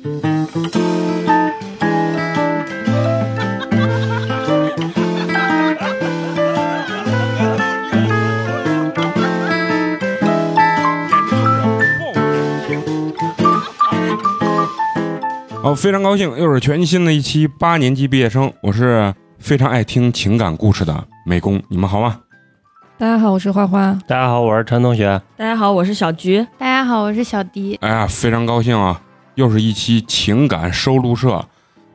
好，非常高兴，又是全新的一期八年级毕业生。我是非常爱听情感故事的美工，你们好吗？大家好，我是花花。大家好，我是陈同学。大家好，我是小菊。大家好，我是小迪。哎呀，非常高兴啊！又是一期情感收录社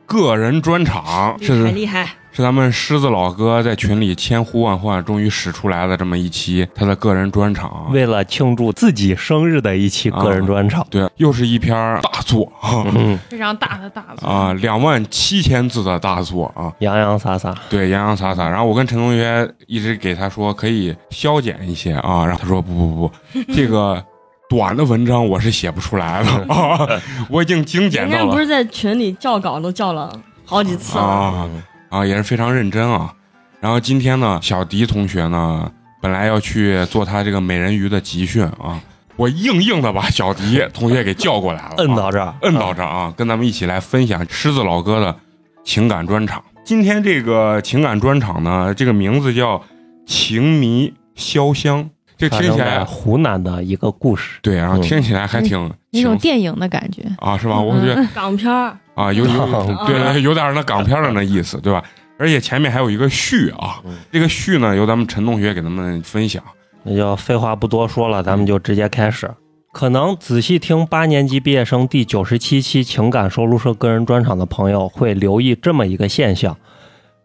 个人专场，厉害是厉害！是咱们狮子老哥在群里千呼万唤，终于使出来的这么一期他的个人专场。为了庆祝自己生日的一期个人专场，对，又是一篇大作啊嗯，非常大的大作啊，两万七千字的大作啊！洋洋洒洒，对，洋洋洒洒。然后我跟陈同学一直给他说可以削减一些啊，然后他说不不不，这个短的文章我是写不出来了啊，我已经精简到了人家不是在群里校稿都校了好几次了。啊啊，也是非常认真啊。然后今天呢，小迪同学呢本来要去做他这个美人鱼的集训啊，我硬硬的把小迪同学给叫过来了啊，摁到这儿，摁到这儿啊，跟咱们一起来分享狮子老哥的情感专场。今天这个情感专场呢，这个名字叫《情迷潇湘》，这听起来湖南的一个故事。对，然后嗯听起来还挺那种电影的感觉。啊，是吧？我觉得港片儿，啊，有有 嗯对，有点那港片的那意思，对吧？而且前面还有一个序啊嗯，这个序呢由咱们陈同学给咱们分享。那就废话不多说了，咱们就直接开始。可能仔细听八年级毕业生第九十七期情感收录社个人专场的朋友会留意这么一个现象：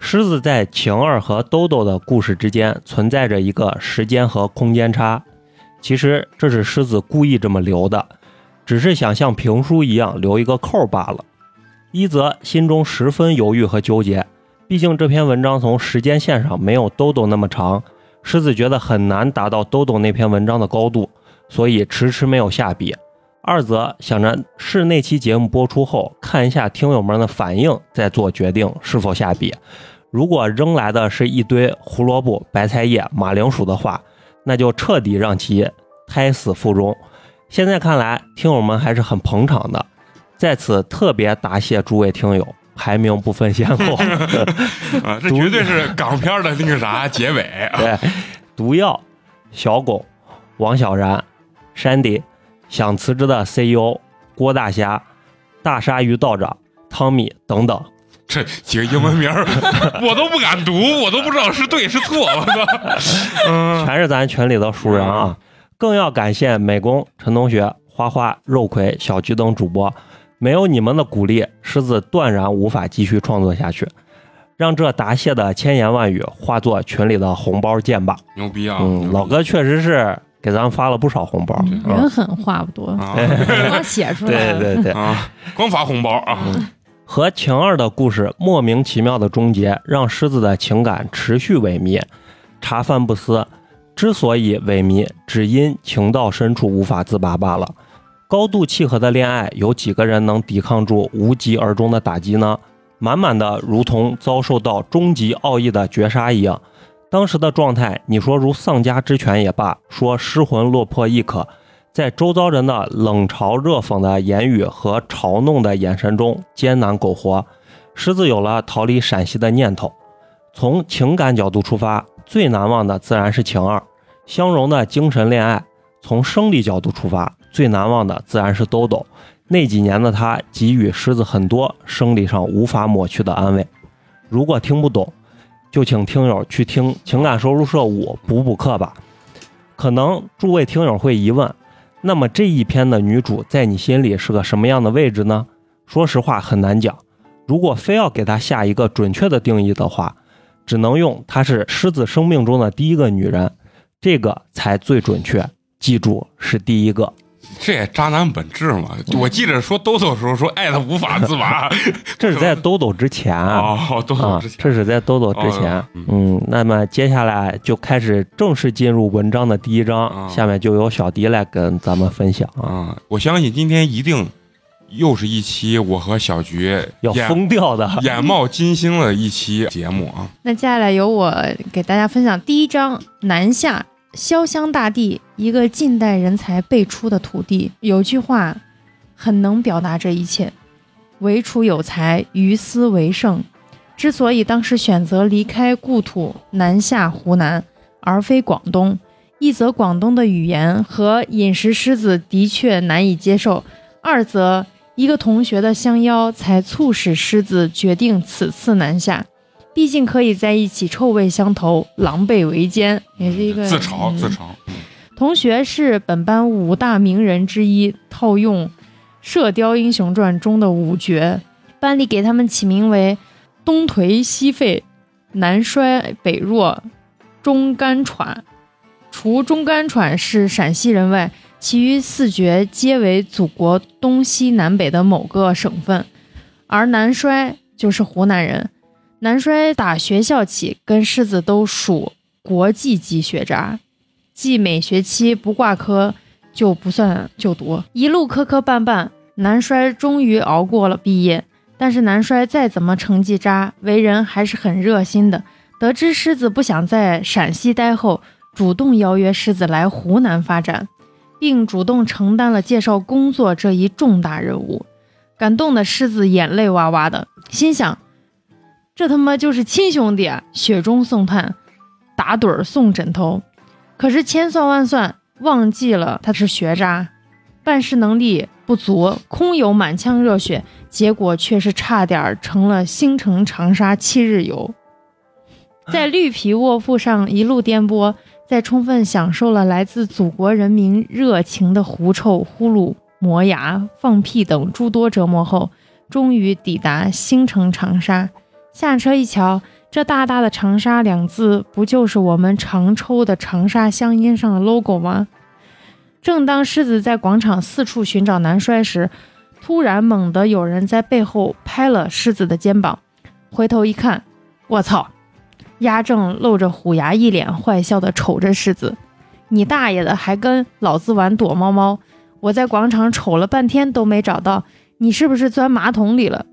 狮子在晴儿和兜兜的故事之间存在着一个时间和空间差。其实这是狮子故意这么留的，只是想像评书一样留一个扣罢了。一则心中十分犹豫和纠结，毕竟这篇文章从时间线上没有兜兜那么长。狮子觉得很难达到兜兜那篇文章的高度，所以迟迟没有下笔。二则想着是那期节目播出后看一下听友们的反应，再做决定是否下笔。如果扔来的是一堆胡萝卜、白菜叶、马铃薯的话，那就彻底让其胎死腹中。现在看来，听友们还是很捧场的，在此特别答谢诸位听友，排名不分先后。啊，这绝对是港片的那个啥结尾啊！对，毒药、小巩、王小然、山迪、想辞职的 CEO 郭大侠、大鲨鱼道长、汤米等等。这几个英文名儿 我都不敢读，我都不知道是对是错。我操！嗯，全是咱群里的熟人啊！更要感谢美工、陈同学、花花、肉葵、小菊等主播，没有你们的鼓励，狮子断然无法继续创作下去。让这答谢的千言万语化作群里的红包见吧。牛逼啊！嗯，老哥确实是给咱们发了不少红包。人狠话不多，啊光写出来了。对对对，啊，光发红包啊！和晴儿的故事莫名其妙的终结，让狮子的情感持续萎靡，茶饭不思。之所以萎靡，只因情到深处无法自拔罢了。高度契合的恋爱，有几个人能抵抗住无疾而终的打击呢？满满的如同遭受到终极奥义的绝杀一样。当时的状态，你说如丧家之犬也罢，说失魂落魄亦可，在周遭人的冷嘲热讽的言语和嘲弄的眼神中艰难苟活。狮子有了逃离陕西的念头。从情感角度出发，最难忘的自然是晴儿，相融的精神恋爱；从生理角度出发，最难忘的自然是兜兜。那几年的他给予狮子很多生理上无法抹去的安慰。如果听不懂，就请听友去听《情感收入社五》补补课吧。可能诸位听友会疑问，那么这一篇的女主在你心里是个什么样的位置呢？说实话很难讲。如果非要给她下一个准确的定义的话，只能用她是狮子生命中的第一个女人，这个才最准确。记住，是第一个。这也渣男本质嘛！我记着说兜兜的时候说爱的无法自拔 这是在 兜兜之前啊，哦，兜兜之前这是在兜兜之前哦。嗯嗯，那么接下来就开始正式进入文章的第一章，啊下面就由小迪来跟咱们分享啊，啊！我相信今天一定又是一期我和小菊要疯掉的。眼冒金星的一期节目啊！那接下来由我给大家分享第一章：南下潇湘大地，一个近代人才辈出的土地。有句话很能表达这一切：唯楚有才，于斯为盛。之所以当时选择离开故土南下湖南，而非广东，一则广东的语言和饮食狮子的确难以接受，二则一个同学的相邀才促使狮子决定此次南下。毕竟可以在一起，臭味相投，狼狈为奸，也是一个自嘲嗯自嘲。同学是本班五大名人之一，套用《射雕英雄传》中的五绝，班里给他们起名为东颓西废、南衰北弱、中干喘。除中干喘是陕西人外，其余四绝皆为祖国东西南北的某个省份，而南衰就是湖南人。南衰打学校起跟狮子都属国际级学渣，即每学期不挂科就不算就读，一路磕磕绊绊，南衰终于熬过了毕业。但是南衰再怎么成绩渣，为人还是很热心的。得知狮子不想在陕西待后，主动邀约狮子来湖南发展，并主动承担了介绍工作这一重大任务，感动的狮子眼泪哇哇的，心想：这他妈就是亲兄弟啊！雪中送炭，打盹儿送枕头。可是千算万算，忘记了他是学渣，办事能力不足，空有满腔热血，结果却是差点儿成了星城长沙七日游。在绿皮卧铺上一路颠簸，在充分享受了来自祖国人民热情的狐臭、呼噜、磨牙、放屁等诸多折磨后，终于抵达星城长沙。下车一瞧，这大大的“长沙”两字，不就是我们常抽的长沙香烟上的 logo 吗？正当狮子在广场四处寻找南衰时，突然猛地有人在背后拍了狮子的肩膀，回头一看，我操！鸭正露着虎牙，一脸坏笑地瞅着狮子：“你大爷的，还跟老子玩躲猫猫！我在广场瞅了半天都没找到，你是不是钻马桶里了？”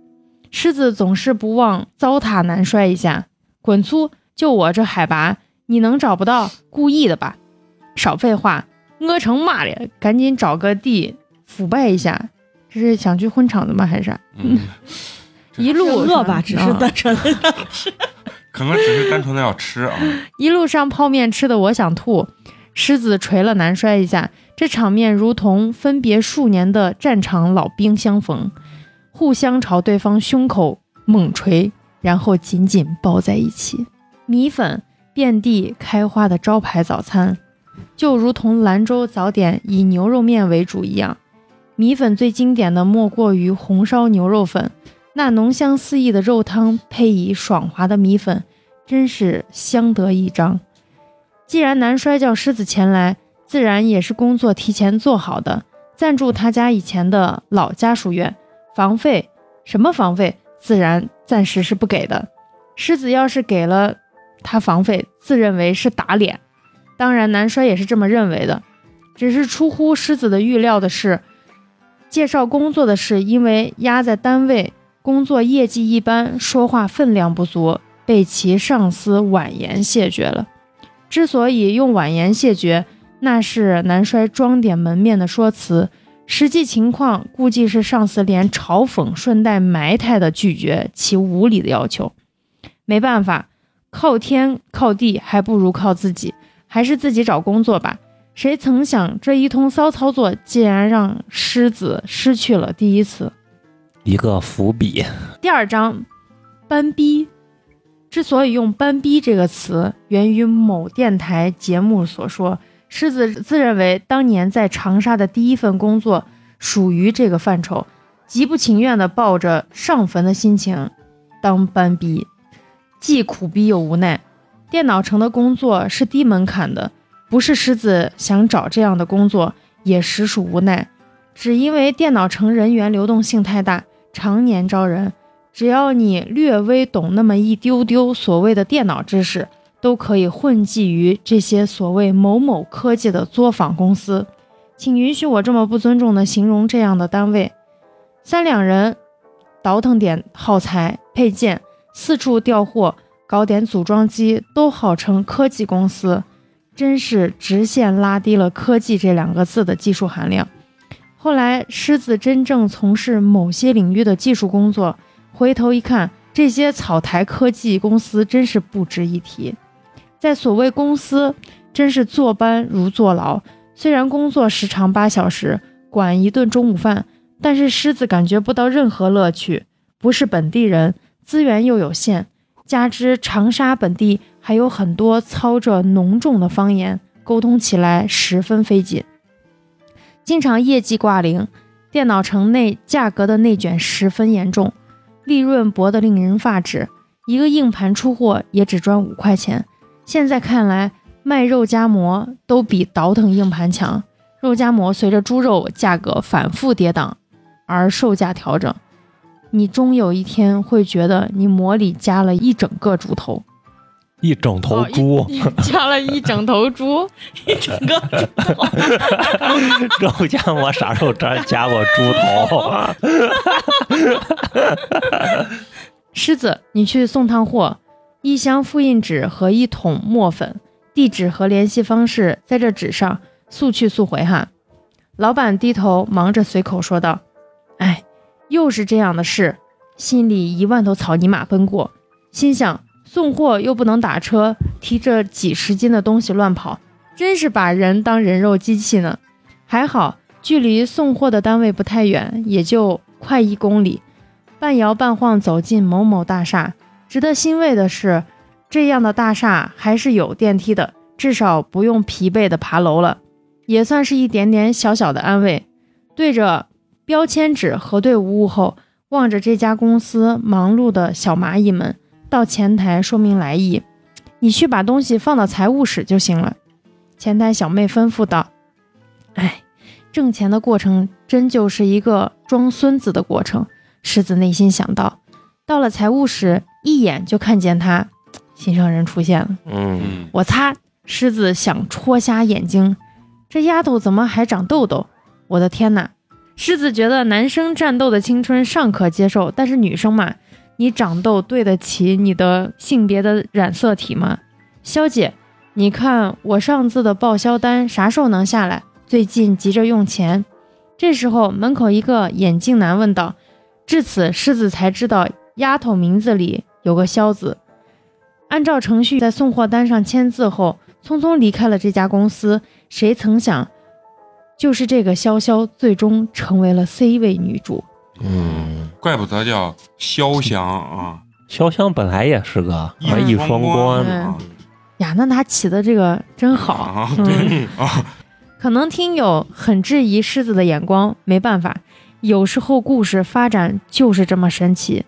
狮子总是不忘糟蹋南衰一下，滚粗！就我这海拔，你能找不到？故意的吧？少废话，我成妈了，赶紧找个地腐败一下。这是想去混场子吗？还是？嗯，一路饿吧，只是啊单纯的可能只是单纯的要吃啊。一路上泡面吃的我想吐，狮子捶了南衰一下，这场面如同分别数年的战场老兵相逢，互相朝对方胸口猛捶，然后紧紧抱在一起。米粉遍地开花的招牌早餐，就如同兰州早点以牛肉面为主一样，米粉最经典的莫过于红烧牛肉粉。那浓香四溢的肉汤配以爽滑的米粉，真是相得益彰。既然南摔叫狮子前来，自然也是工作提前做好的，暂住他家以前的老家属院，房费什么房费，自然暂时是不给的。狮子要是给了他房费，自认为是打脸。当然，南衰也是这么认为的，只是出乎狮子的预料的是，介绍工作的事，因为压在单位。工作业绩一般，说话分量不足，被其上司婉言谢绝了。之所以用婉言谢绝，那是南衰装点门面的说辞，实际情况估计是上司连嘲讽顺带埋汰的拒绝其无理的要求。没办法，靠天靠地还不如靠自己，还是自己找工作吧。谁曾想这一通骚操作，竟然让狮子失去了第一次。一个伏笔。第二章，班逼。之所以用“班逼”这个词，源于某电台节目所说，狮子自认为当年在长沙的第一份工作属于这个范畴，极不情愿地抱着上坟的心情当班逼，既苦逼又无奈。电脑城的工作是低门槛的，不是狮子想找这样的工作，也实属无奈，只因为电脑城人员流动性太大。常年招人，只要你略微懂那么一丢丢所谓的电脑知识，都可以混迹于这些所谓某某科技的作坊公司。请允许我这么不尊重的形容这样的单位：三两人倒腾点耗材配件，四处调货，搞点组装机，都号称科技公司，真是直线拉低了“科技”这两个字的技术含量。后来狮子真正从事某些领域的技术工作，回头一看，这些草台科技公司真是不值一提。在所谓公司，真是坐班如坐牢。虽然工作时长八小时，管一顿中午饭，但是狮子感觉不到任何乐趣。不是本地人，资源又有限，加之长沙本地还有很多操着浓重的方言，沟通起来十分费劲，经常业绩挂零，电脑城内价格的内卷十分严重，利润薄得令人发指。一个硬盘出货也只赚五块钱，现在看来，卖肉夹馍都比倒腾硬盘强。肉夹馍随着猪肉价格反复跌宕而售价调整。你终有一天会觉得你馍里加了一整个猪头，一整头哦猪，一加了一整头猪，一整个 肉夹馍啥时候加加过猪头？狮子，你去送趟货，一箱复印纸和一桶墨粉，地址和联系方式在这纸上，速去速回哈。老板低头忙着，随口说道：“哎，又是这样的事。”心里一万头草泥马奔过，心想送货又不能打车，提着几十斤的东西乱跑，真是把人当人肉机器呢。还好距离送货的单位不太远，也就快一公里。半摇半晃走进某某大厦。值得欣慰的是，这样的大厦还是有电梯的，至少不用疲惫的爬楼了，也算是一点点小小的安慰。对着标签纸核对无误后，望着这家公司忙碌的小蚂蚁们，到前台说明来意：“你去把东西放到财务室就行了。”前台小妹吩咐道：“哎，挣钱的过程真就是一个装孙子的过程。”狮子内心想到，到了财务室，一眼就看见他，心上人出现了。嗯，嗯，我擦！狮子想戳瞎眼睛，这丫头怎么还长痘痘？我的天哪！狮子觉得男生战斗的青春尚可接受，但是女生嘛，你长痘对得起你的性别的染色体吗？肖姐，你看我上次的报销单啥时候能下来？最近急着用钱。这时候，门口一个眼镜男问道。至此，狮子才知道丫头名字里有个肖字。按照程序，在送货单上签字后，匆匆离开了这家公司。谁曾想，就是这个潇潇，最终成为了 C 位女主。嗯，怪不得叫潇湘啊，潇湘本来也是个一一双关，呀，那他起的这个真好。啊，嗯对啊，可能听友很质疑狮子的眼光，没办法，有时候故事发展就是这么神奇。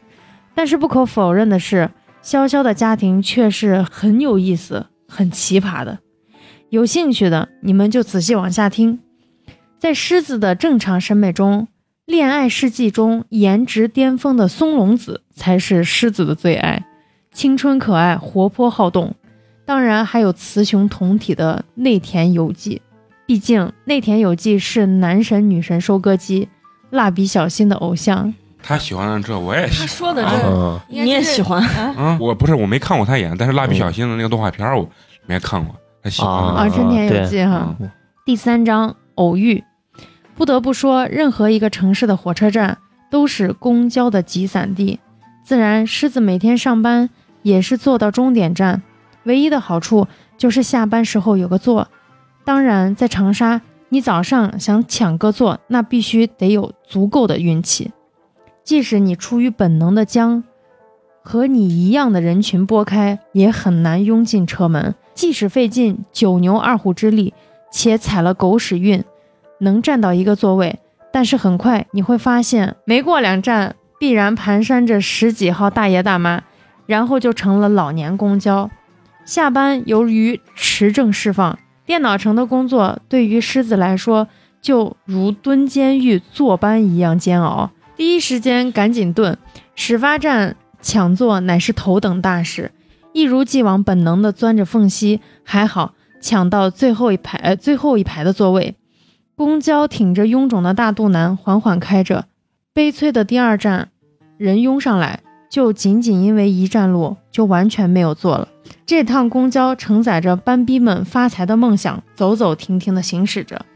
但是不可否认的是，潇潇的家庭却是很有意思、很奇葩的。有兴趣的你们就仔细往下听。在狮子的正常审美中，恋爱世纪中颜值巅峰的松隆子才是狮子的最爱，青春可爱、活泼好动。当然还有雌雄同体的内田有纪。毕竟内田有纪是男神女神收割机，蜡笔小新的偶像。他喜欢的这我也他喜说的这啊。嗯，你也喜欢，嗯啊，我不是我没看过他演，但是蜡笔小新的那个动画片儿我没看过，他喜欢。的啊，啊真田有纪哈。第三章偶遇，不得不说，任何一个城市的火车站都是公交的集散地。自然，狮子每天上班也是坐到终点站，唯一的好处就是下班时候有个座。当然，在长沙，你早上想抢个座，那必须得有足够的运气。即使你出于本能的将和你一样的人群拨开，也很难拥进车门。即使费尽九牛二虎之力，且踩了狗屎运，能占到一个座位，但是很快你会发现，没过两站，必然蹒跚着十几号大爷大妈，然后就成了老年公交。下班由于持证释放，电脑城的工作对于狮子来说，就如蹲监狱坐班一样煎熬。第一时间赶紧遁，始发站抢座乃是头等大事。一如既往本能地钻着缝隙，还好抢到最后一排，呃，最后一排的座位。公交挺着臃肿的大肚腩缓缓开着，悲催的第二站，人拥上来，就仅仅因为一站路，就完全没有座了。这趟公交承载着班逼们发财的梦想，走走停停地行驶着。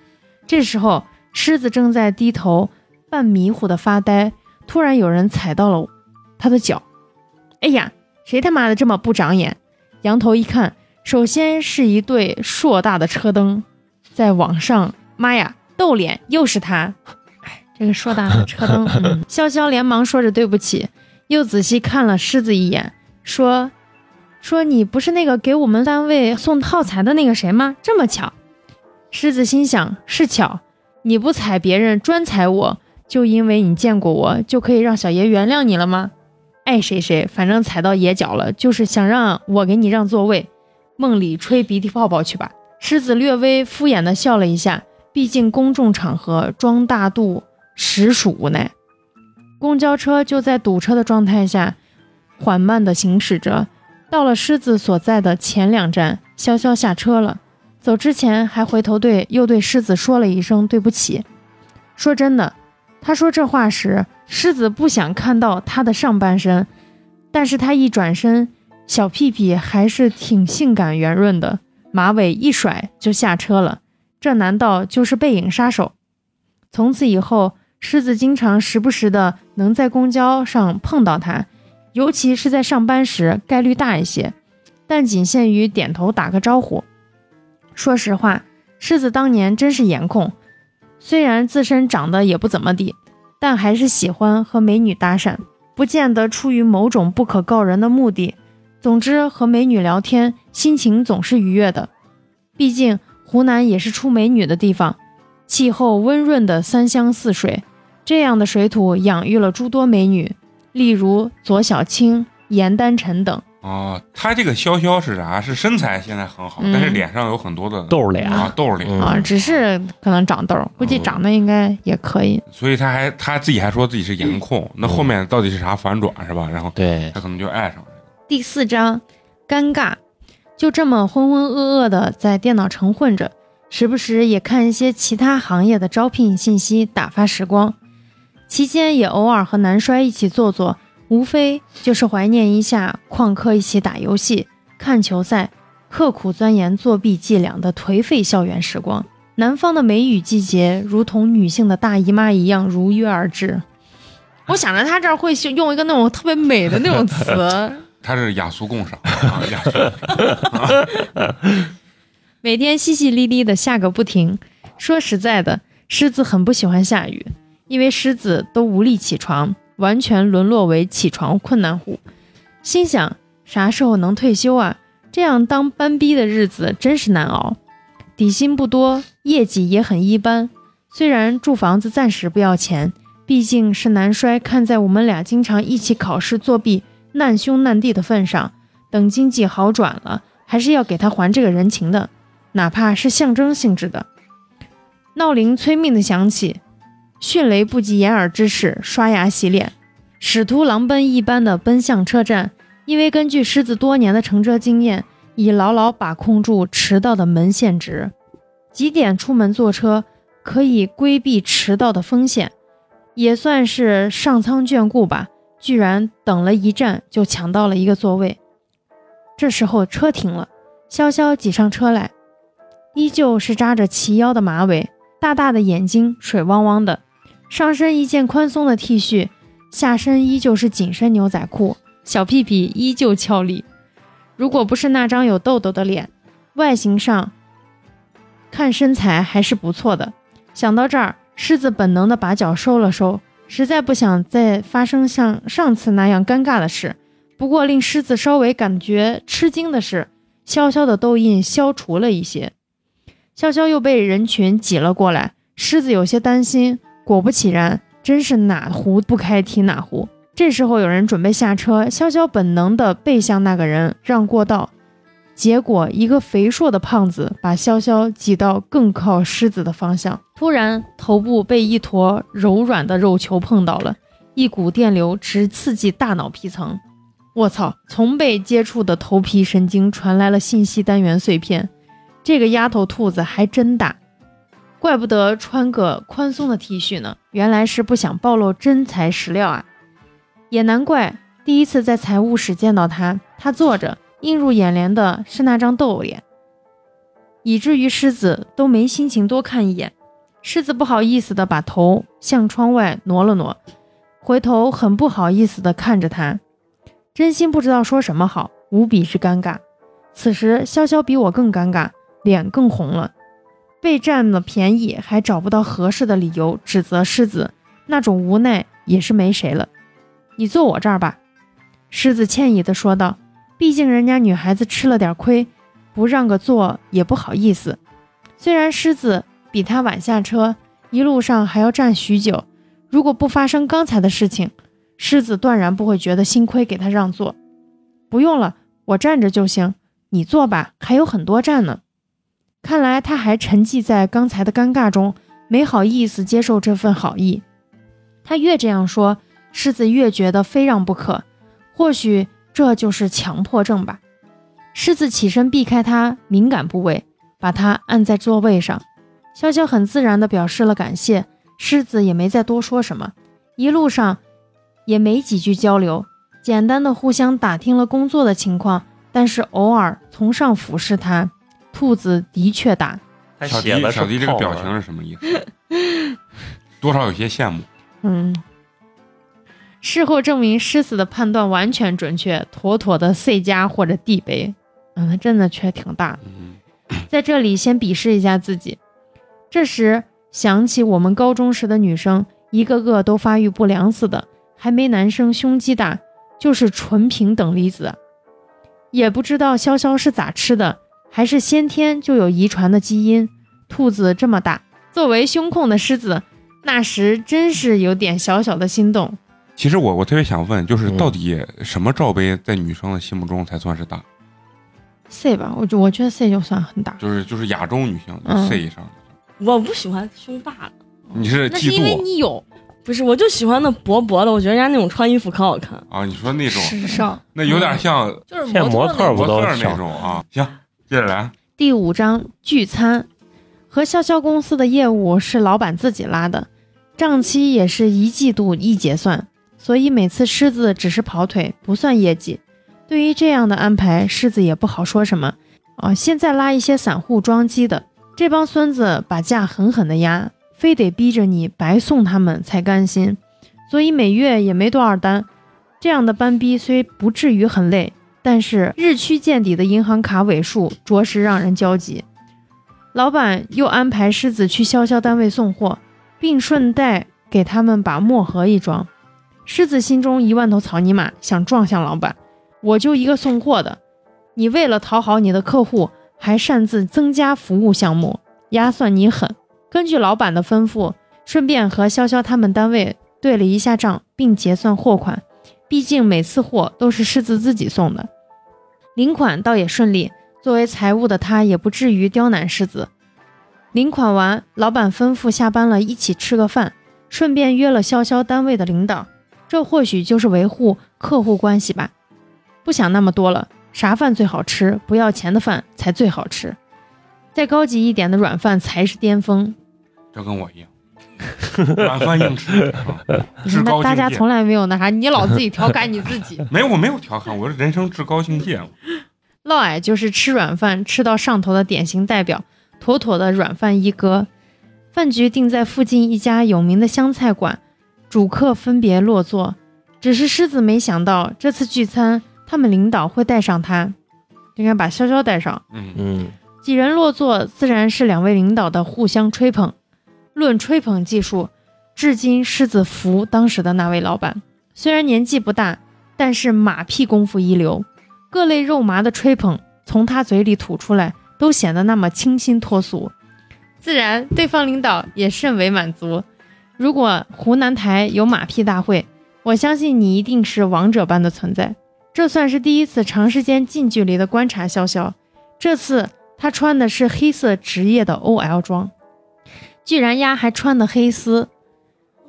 这时候，狮子正在低头，半迷糊的发呆。突然有人踩到了他的脚，哎呀，谁他妈的这么不长眼？仰头一看，首先是一对硕大的车灯，在往上，妈呀，逗脸又是他！哎，这个硕大的车灯，嗯，潇潇连忙说着对不起，又仔细看了狮子一眼，说。说你不是那个给我们单位送耗材的那个谁吗？这么巧，狮子心想是巧，你不踩别人，专踩我，就因为你见过我，就可以让小爷原谅你了吗？爱谁谁，反正踩到爷脚了，就是想让我给你让座位，梦里吹鼻涕泡泡去吧。狮子略微敷衍的笑了一下，毕竟公众场合装大度实属无奈。公交车就在堵车的状态下，缓慢的行驶着。到了狮子所在的前两站，潇潇下车了。走之前还回头对又对狮子说了一声对不起。说真的，他说这话时，狮子不想看到他的上半身，但是他一转身，小屁屁还是挺性感圆润的，马尾一甩就下车了。这难道就是背影杀手？从此以后，狮子经常时不时的能在公交上碰到他。尤其是在上班时，概率大一些，但仅限于点头打个招呼。说实话，狮子当年真是颜控，虽然自身长得也不怎么地，但还是喜欢和美女搭讪，不见得出于某种不可告人的目的。总之，和美女聊天，心情总是愉悦的。毕竟湖南也是出美女的地方，气候温润的三湘四水，这样的水土养育了诸多美女。例如左小青、严丹晨等。哦，他这个潇潇是啥？是身材现在很好，但是脸上有很多的痘脸啊，痘脸啊，只是可能长痘，估计长得应该也可以。所以他还他自己还说自己是颜控，那后面到底是啥反转是吧？然后对他可能就爱上了。第四章，尴尬，就这么浑浑噩噩的在电脑城混着，时不时也看一些其他行业的招聘信息，打发时光。期间也偶尔和男衰一起坐坐，无非就是怀念一下旷课一起打游戏、看球赛、刻苦钻研作弊伎俩的颓废校园时光。南方的梅雨季节，如同女性的大姨妈一样如约而至。我想着他这儿会用一个那种特别美的那种词，他是雅俗共赏啊，雅俗。每天淅淅沥沥的下个不停。说实在的，狮子很不喜欢下雨。因为狮子都无力起床，完全沦落为起床困难户。心想啥时候能退休啊？这样当班逼的日子真是难熬。底薪不多，业绩也很一般。虽然住房子暂时不要钱，毕竟是男衰看在我们俩经常一起考试作弊、难兄难弟的份上，等经济好转了，还是要给他还这个人情的，哪怕是象征性质的。闹铃催命的响起。迅雷不及掩耳之势，刷牙洗脸，使徒狼奔一般的奔向车站。因为根据狮子多年的乘车经验，已牢牢把控住迟到的门限值。几点出门坐车，可以规避迟到的风险，也算是上苍眷顾吧。居然等了一站就抢到了一个座位。这时候车停了，潇潇挤上车来，依旧是扎着齐腰的马尾，大大的眼睛水汪汪的。上身一件宽松的 T 恤，下身依旧是紧身牛仔裤，小屁屁依旧俏丽。如果不是那张有痘痘的脸，外形上看身材还是不错的。想到这儿，狮子本能的把脚收了收，实在不想再发生像上次那样尴尬的事。不过令狮子稍微感觉吃惊的是，潇潇的痘印消除了一些。潇潇又被人群挤了过来，狮子有些担心。果不其然，真是哪壶不开提哪壶。这时候有人准备下车，潇潇本能地背向那个人让过道，结果一个肥硕的胖子把潇潇挤到更靠狮子的方向。突然，头部被一坨柔软的肉球碰到了，一股电流直刺激大脑皮层。我操！从被接触的头皮神经传来了信息单元碎片。这个丫头兔子还真大。怪不得穿个宽松的 T 恤呢，原来是不想暴露真材实料啊！也难怪第一次在财务室见到他，他坐着，映入眼帘的是那张痘脸，以至于狮子都没心情多看一眼。狮子不好意思的把头向窗外挪了挪，回头很不好意思的看着他，真心不知道说什么好，无比之尴尬。此时潇潇比我更尴尬，脸更红了，被占了便宜还找不到合适的理由指责狮子，那种无奈也是没谁了。你坐我这儿吧，狮子歉意的说道。毕竟人家女孩子吃了点亏，不让个座也不好意思。虽然狮子比他晚下车，一路上还要站许久，如果不发生刚才的事情，狮子断然不会觉得心亏，给他让座。不用了，我站着就行，你坐吧，还有很多站呢。看来他还沉寂在刚才的尴尬中，没好意思接受这份好意。他越这样说，狮子越觉得非让不可。或许。这就是强迫症吧。狮子起身避开他敏感部位，把他按在座位上。潇潇很自然地表示了感谢，狮子也没再多说什么。一路上也没几句交流，简单的互相打听了工作的情况，但是偶尔从上俯视他。兔子的确大。小迪，小迪这个表情是什么意思？多少有些羡慕。嗯。事后证明，狮子的判断完全准确，妥妥的 C 加或者 D 杯。嗯，它真的确挺大。在这里先鄙视一下自己。这时想起我们高中时的女生，一个个都发育不良似的，还没男生胸肌大，就是纯平等离子。也不知道潇潇是咋吃的，还是先天就有遗传的基因。兔子这么大，作为胸控的狮子，那时真是有点小小的心动。其实我我特别想问，就是到底什么罩杯在女生的心目中才算是大？C 吧，我我觉得 C 就算很大。就是就是亚洲女性 C 以上。我不喜欢胸大的。你是嫉妒？因为你有。不是，我就喜欢那薄薄的，我觉得人家那种穿衣服可好看。啊，你说那种时尚，那有点像就是模特模特那种啊。行，接着来。第五章聚餐，和潇潇公司的业务是老板自己拉的，账期也是一季度一结算。所以每次狮子只是跑腿，不算业绩。对于这样的安排，狮子也不好说什么。啊，现在拉一些散户装机的，这帮孙子把价狠狠的压，非得逼着你白送他们才甘心。所以每月也没多少单。这样的班逼虽不至于很累，但是日趋见底的银行卡尾数着实让人焦急。老板又安排狮子去潇潇单位送货，并顺带给他们把墨盒一装。狮子心中一万头草泥马，想撞向老板。我就一个送货的，你为了讨好你的客户，还擅自增加服务项目，压算你狠。根据老板的吩咐，顺便和潇潇他们单位对了一下账，并结算货款。毕竟每次货都是狮子自己送的，领款倒也顺利。作为财务的他，也不至于刁难世子。领款完，老板吩咐下班了一起吃个饭，顺便约了潇潇单位的领导。这或许就是维护客户关系吧，不想那么多了。啥饭最好吃？不要钱的饭才最好吃，再高级一点的软饭才是巅峰。这跟我一样，软饭硬吃。那大家从来没有那啥，你老自己调侃你自己。没有，我没有调侃，我是人生至高境界嫪毐就是吃软饭吃到上头的典型代表，妥妥的软饭一哥。饭局定在附近一家有名的湘菜馆。主客分别落座，只是狮子没想到这次聚餐，他们领导会带上他，应该把潇潇带上。嗯嗯，几人落座，自然是两位领导的互相吹捧。论吹捧技术，至今狮子服当时的那位老板，虽然年纪不大，但是马屁功夫一流，各类肉麻的吹捧从他嘴里吐出来，都显得那么清新脱俗，自然对方领导也甚为满足。如果湖南台有马屁大会，我相信你一定是王者般的存在。这算是第一次长时间近距离的观察潇潇。这次他穿的是黑色职业的 OL 装，居然丫还穿的黑丝，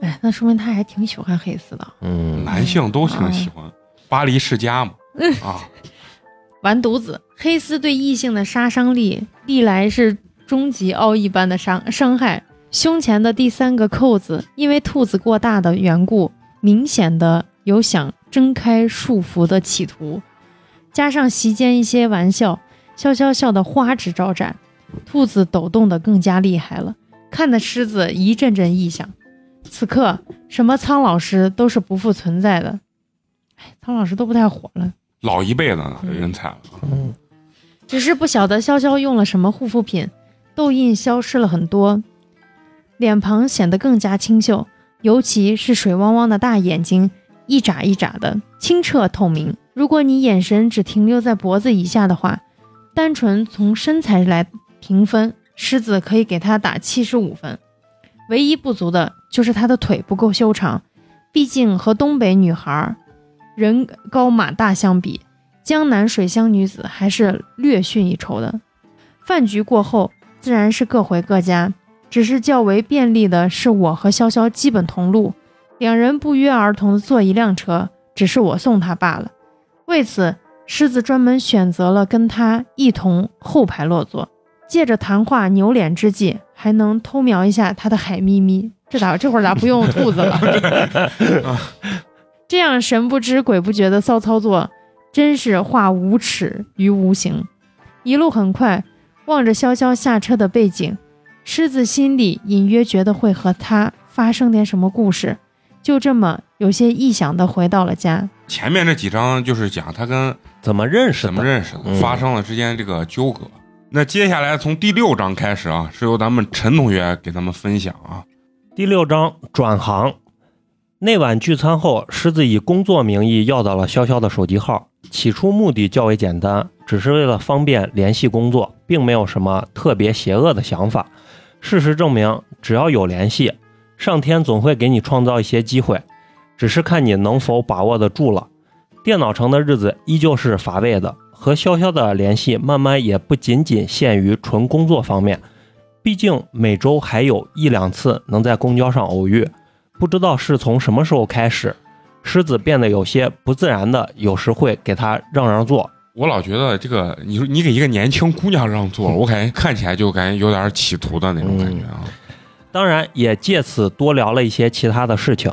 哎，那说明他还挺喜欢黑丝的。嗯，男性都挺喜欢，巴黎世家嘛。啊，完犊子，黑丝对异性的杀伤力历来是终极奥义般的伤伤害。胸前的第三个扣子，因为兔子过大的缘故，明显的有想挣开束缚的企图。加上席间一些玩笑，潇潇笑的花枝招展，兔子抖动的更加厉害了，看得狮子一阵阵异响。此刻，什么苍老师都是不复存在的。哎，苍老师都不太火了，老一辈的人才了。嗯，只是不晓得潇潇用了什么护肤品，痘印消失了很多，脸庞显得更加清秀，尤其是水汪汪的大眼睛，一眨一眨的，清澈透明。如果你眼神只停留在脖子以下的话，单纯从身材来评分，狮子可以给他打七十五分。唯一不足的就是他的腿不够修长，毕竟和东北女孩人高马大相比，江南水乡女子还是略逊一筹的。饭局过后，自然是各回各家，只是较为便利的是我和潇潇基本同路，两人不约而同的坐一辆车，只是我送他罢了。为此，狮子专门选择了跟他一同后排落座，借着谈话扭脸之际，还能偷瞄一下他的海咪咪。这咋这会儿咋 不用兔子了？这样神不知鬼不觉的骚操作，真是化无耻于无形。一路很快，望着潇潇下车的背景，狮子心里隐约觉得会和他发生点什么故事，就这么有些臆想的回到了家。前面这几章就是讲他跟怎么认识的？怎么认识的，嗯发生了之间这个纠葛。那接下来从第六章开始啊，是由咱们陈同学给咱们分享啊。第六章转行。那晚聚餐后，狮子以工作名义要到了潇潇的手机号。起初目的较为简单，只是为了方便联系工作，并没有什么特别邪恶的想法。事实证明，只要有联系，上天总会给你创造一些机会，只是看你能否把握得住了。电脑城的日子依旧是乏味的，和潇潇的联系慢慢也不仅仅限于纯工作方面，毕竟每周还有一两次能在公交上偶遇。不知道是从什么时候开始，狮子变得有些不自然的，有时会给他让让座。我老觉得这个，你说你给一个年轻姑娘让座，我感觉看起来就感觉有点企图的那种感觉啊。当然，也借此多聊了一些其他的事情。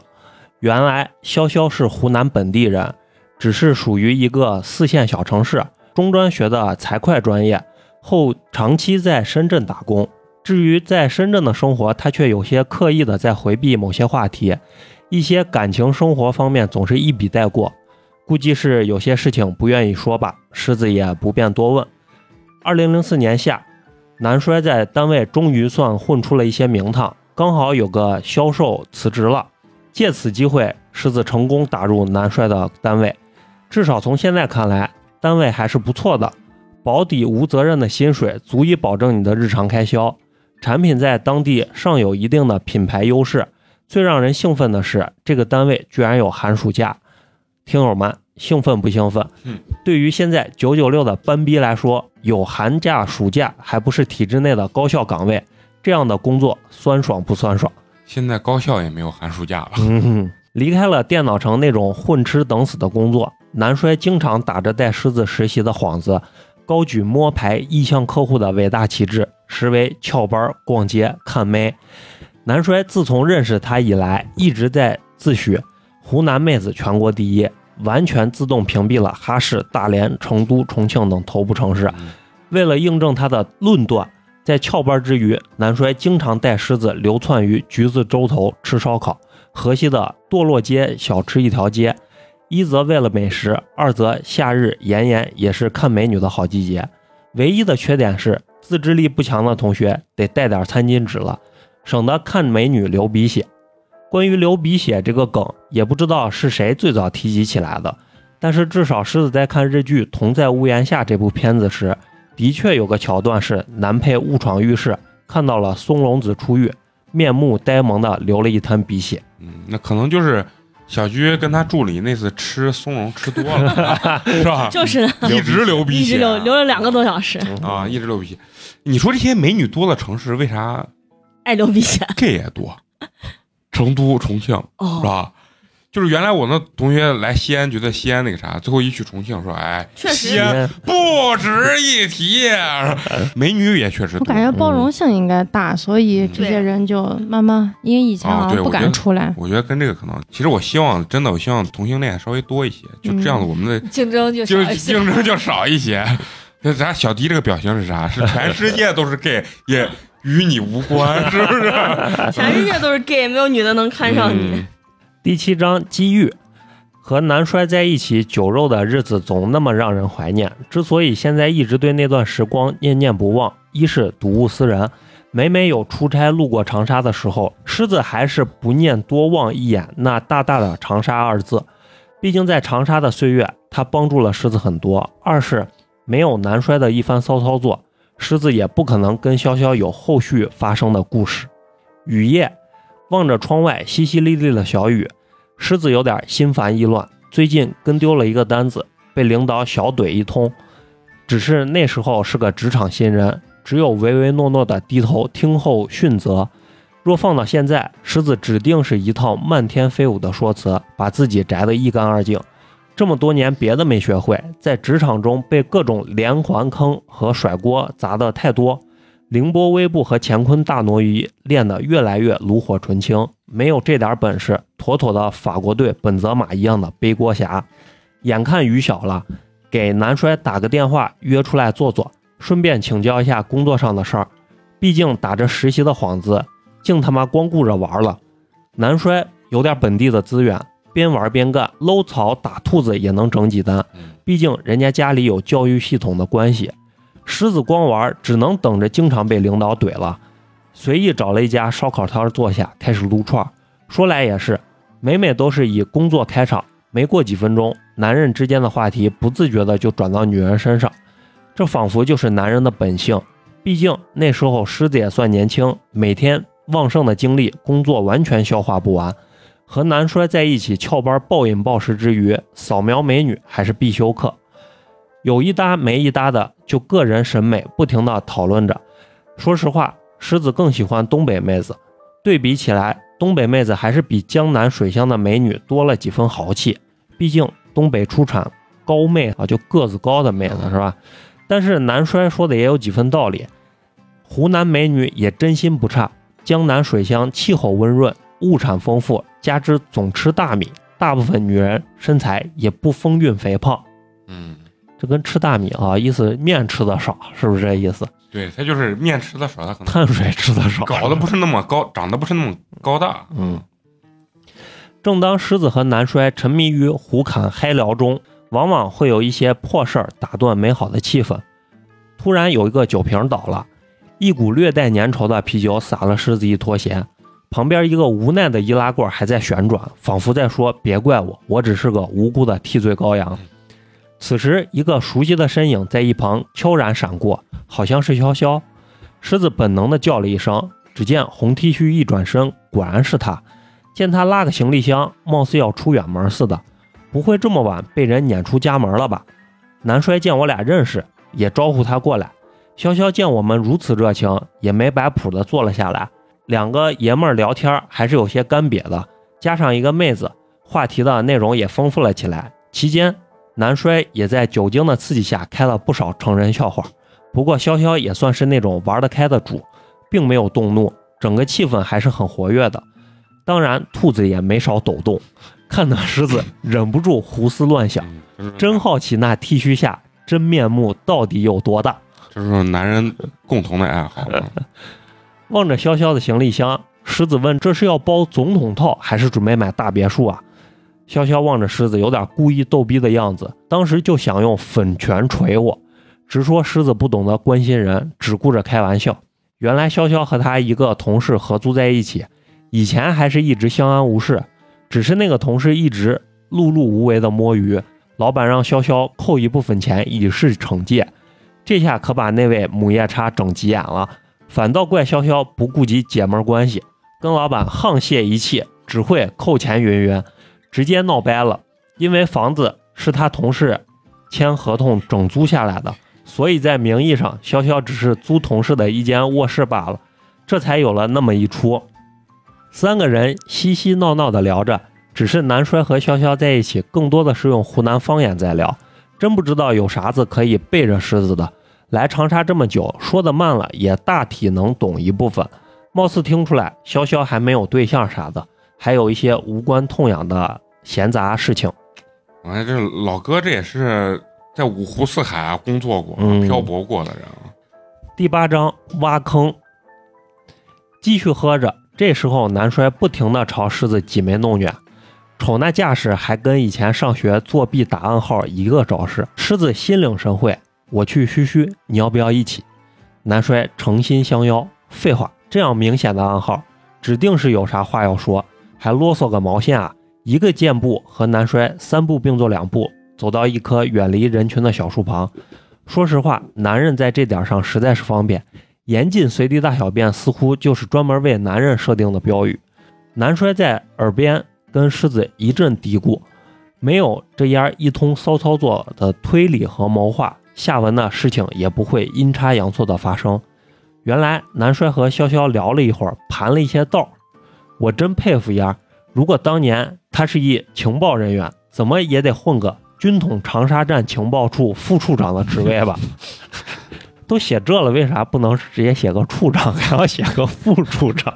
原来潇潇是湖南本地人，只是属于一个四线小城市，中专学的财会专业，后长期在深圳打工。至于在深圳的生活，他却有些刻意的在回避某些话题，一些感情生活方面总是一笔带过，估计是有些事情不愿意说吧。狮子也不便多问。二零零四年夏，南衰在单位终于算混出了一些名堂，刚好有个销售辞职了，借此机会，狮子成功打入南衰的单位。至少从现在看来，单位还是不错的，保底无责任的薪水足以保证你的日常开销。产品在当地尚有一定的品牌优势。最让人兴奋的是，这个单位居然有寒暑假。听友们，兴奋不兴奋？嗯，对于现在九九六的班逼来说，有寒假、暑假，还不是体制内的高校岗位，这样的工作酸爽不酸爽？现在高校也没有寒暑假了，离开了电脑城那种混吃等死的工作，南衰经常打着带狮子实习的幌子，高举摸排意向客户的伟大旗帜，实为翘班、逛街、看妹。南衰自从认识他以来，一直在自诩湖南妹子全国第一，完全自动屏蔽了哈市、大连、成都、重庆等头部城市。为了印证他的论断，在翘班之余，南衰经常带狮子流窜于橘子洲头吃烧烤，河西的堕落街小吃一条街。一则为了美食，二则夏日炎炎也是看美女的好季节。唯一的缺点是自制力不强的同学得带点餐巾纸了，省得看美女流鼻血。关于流鼻血这个梗，也不知道是谁最早提及起来的，但是至少狮子在看日剧《同在屋檐下》这部片子时，的确有个桥段是男配误闯浴室，看到了松隆子出浴，面目呆萌的流了一滩鼻血。嗯，那可能就是小鞠跟他助理那次吃松茸吃多了，啊 是吧？就是一直流鼻血一，直流流了两个多小时，啊，一直流鼻血。你说这些美女多的城市，为啥爱流鼻血 gay 也多？成都、重庆是哦，吧？就是原来我那同学来西安，觉得西安那个啥，最后一去重庆，说哎，确实西安不值一提，美女也确实多。我感觉包容性应该大，所以这些人就慢慢，因为以前不敢出来。我觉得跟这个可能，其实我希望真的，我希望同性恋稍微多一些，就这样子，我们的竞争就。竞争就少一些。那咱小迪这个表情是啥？是全世界都是 gay，也与你无关，是不是？全世界都是 gay，没有女的能看上你。嗯第七章机遇。和南衰在一起酒肉的日子总那么让人怀念。之所以现在一直对那段时光念念不忘，一是睹物思人，每每有出差路过长沙的时候，狮子还是不念多望一眼那大大的“长沙”二字。毕竟在长沙的岁月，他帮助了狮子很多。二是没有南衰的一番骚操作，狮子也不可能跟潇潇有后续发生的故事。雨夜，望着窗外淅淅沥沥的小雨，狮子有点心烦意乱。最近跟丢了一个单子，被领导小怼一通。只是那时候是个职场新人，只有唯唯诺诺的低头听候训责。若放到现在，狮子指定是一套漫天飞舞的说辞，把自己摘得一干二净。这么多年别的没学会，在职场中被各种连环坑和甩锅砸得太多。凌波微步和乾坤大挪移练得越来越炉火纯青，没有这点本事，妥妥的法国队本泽马一样的背锅侠。眼看雨小了，给南衰打个电话约出来坐坐，顺便请教一下工作上的事儿。毕竟打着实习的幌子，净他妈光顾着玩了。南衰有点本地的资源，边玩边干，搂草打兔子也能整几单。毕竟人家家里有教育系统的关系。狮子光玩，只能等着经常被领导怼了。随意找了一家烧烤摊坐下，开始撸串。说来也是，每每都是以工作开场，没过几分钟，男人之间的话题不自觉的就转到女人身上，这仿佛就是男人的本性。毕竟那时候狮子也算年轻，每天旺盛的精力，工作完全消化不完。和男衰在一起翘班暴饮暴食之余，扫描美女还是必修课。有一搭没一搭的，就个人审美不停的讨论着。说实话，狮子更喜欢东北妹子，对比起来，东北妹子还是比江南水乡的美女多了几分豪气。毕竟东北出产高妹啊，就个子高的妹子是吧？但是南衰说的也有几分道理，湖南美女也真心不差。江南水乡气候温润，物产丰富，加之总吃大米，大部分女人身材也不丰韵肥胖。嗯，这跟吃大米啊，意思面吃的少，是不是这意思？对他就是面吃的少，他可能碳水吃的少，搞得不是那么高，长得不是那么高大。嗯。正当狮子和南衰沉迷于胡侃嗨聊中，往往会有一些破事儿打断美好的气氛。突然有一个酒瓶倒了，一股略带粘稠的啤酒洒了狮子一拖鞋。旁边一个无奈的易拉罐还在旋转，仿佛在说：“别怪我，我只是个无辜的替罪羔羊。”此时，一个熟悉的身影在一旁悄然闪过，好像是潇潇。狮子本能的叫了一声，只见红 T 恤一转身，果然是他。见他拉个行李箱，貌似要出远门似的，不会这么晚被人撵出家门了吧？南衰见我俩认识，也招呼他过来。潇潇见我们如此热情，也没摆谱的坐了下来。两个爷们儿聊天还是有些干瘪的，加上一个妹子，话题的内容也丰富了起来。期间，南衰也在酒精的刺激下开了不少成人笑话。不过潇潇也算是那种玩得开的主，并没有动怒，整个气氛还是很活跃的。当然，兔子也没少抖动，看得狮子忍不住胡思乱想，嗯真好奇那剃须下真面目到底有多大。这是男人共同的爱好。望着潇潇的行李箱，狮子问：“这是要包总统套，还是准备买大别墅啊？”潇潇望着狮子，有点故意逗逼的样子，当时就想用粉拳捶我，直说狮子不懂得关心人，只顾着开玩笑。原来潇潇和他一个同事合租在一起，以前还是一直相安无事，只是那个同事一直碌碌无为的摸鱼，老板让潇潇扣一部分钱以示惩戒，这下可把那位母夜叉整急眼了。反倒怪潇潇不顾及姐们关系，跟老板沆瀣一气，只会扣钱云云，直接闹掰了。因为房子是他同事签合同整租下来的，所以在名义上潇潇只是租同事的一间卧室罢了，这才有了那么一出。三个人嬉嬉闹闹的聊着，只是南衰和潇潇在一起，更多的是用湖南方言在聊，真不知道有啥子可以背着狮子的。来长沙这么久，说的慢了，也大体能懂一部分。貌似听出来，潇潇还没有对象啥的，还有一些无关痛痒的闲杂事情。我看这老哥这也是在五湖四海啊工作过、嗯漂泊过的人啊。第八章挖坑，继续喝着。这时候南衰不停地朝狮子挤眉弄眼，瞅那架势还跟以前上学作弊打暗号一个招式。狮子心领神会，我去嘘嘘，你要不要一起？南衰诚心相邀。废话，这样明显的暗号，指定是有啥话要说，还啰嗦个毛线啊！一个箭步和南衰三步并作两步，走到一棵远离人群的小树旁。说实话，男人在这点上实在是方便。严禁随地大小便，似乎就是专门为男人设定的标语。南衰在耳边跟狮子一阵嘀咕，没有这样一通骚操作的推理和谋划，下文的事情也不会阴差阳错的发生。原来南衰和潇潇聊了一会儿，盘了一些道儿。我真佩服丫，如果当年他是一情报人员，怎么也得混个军统长沙站情报处副处长的职位吧。都写这了，为啥不能直接写个处长，还要写个副处长？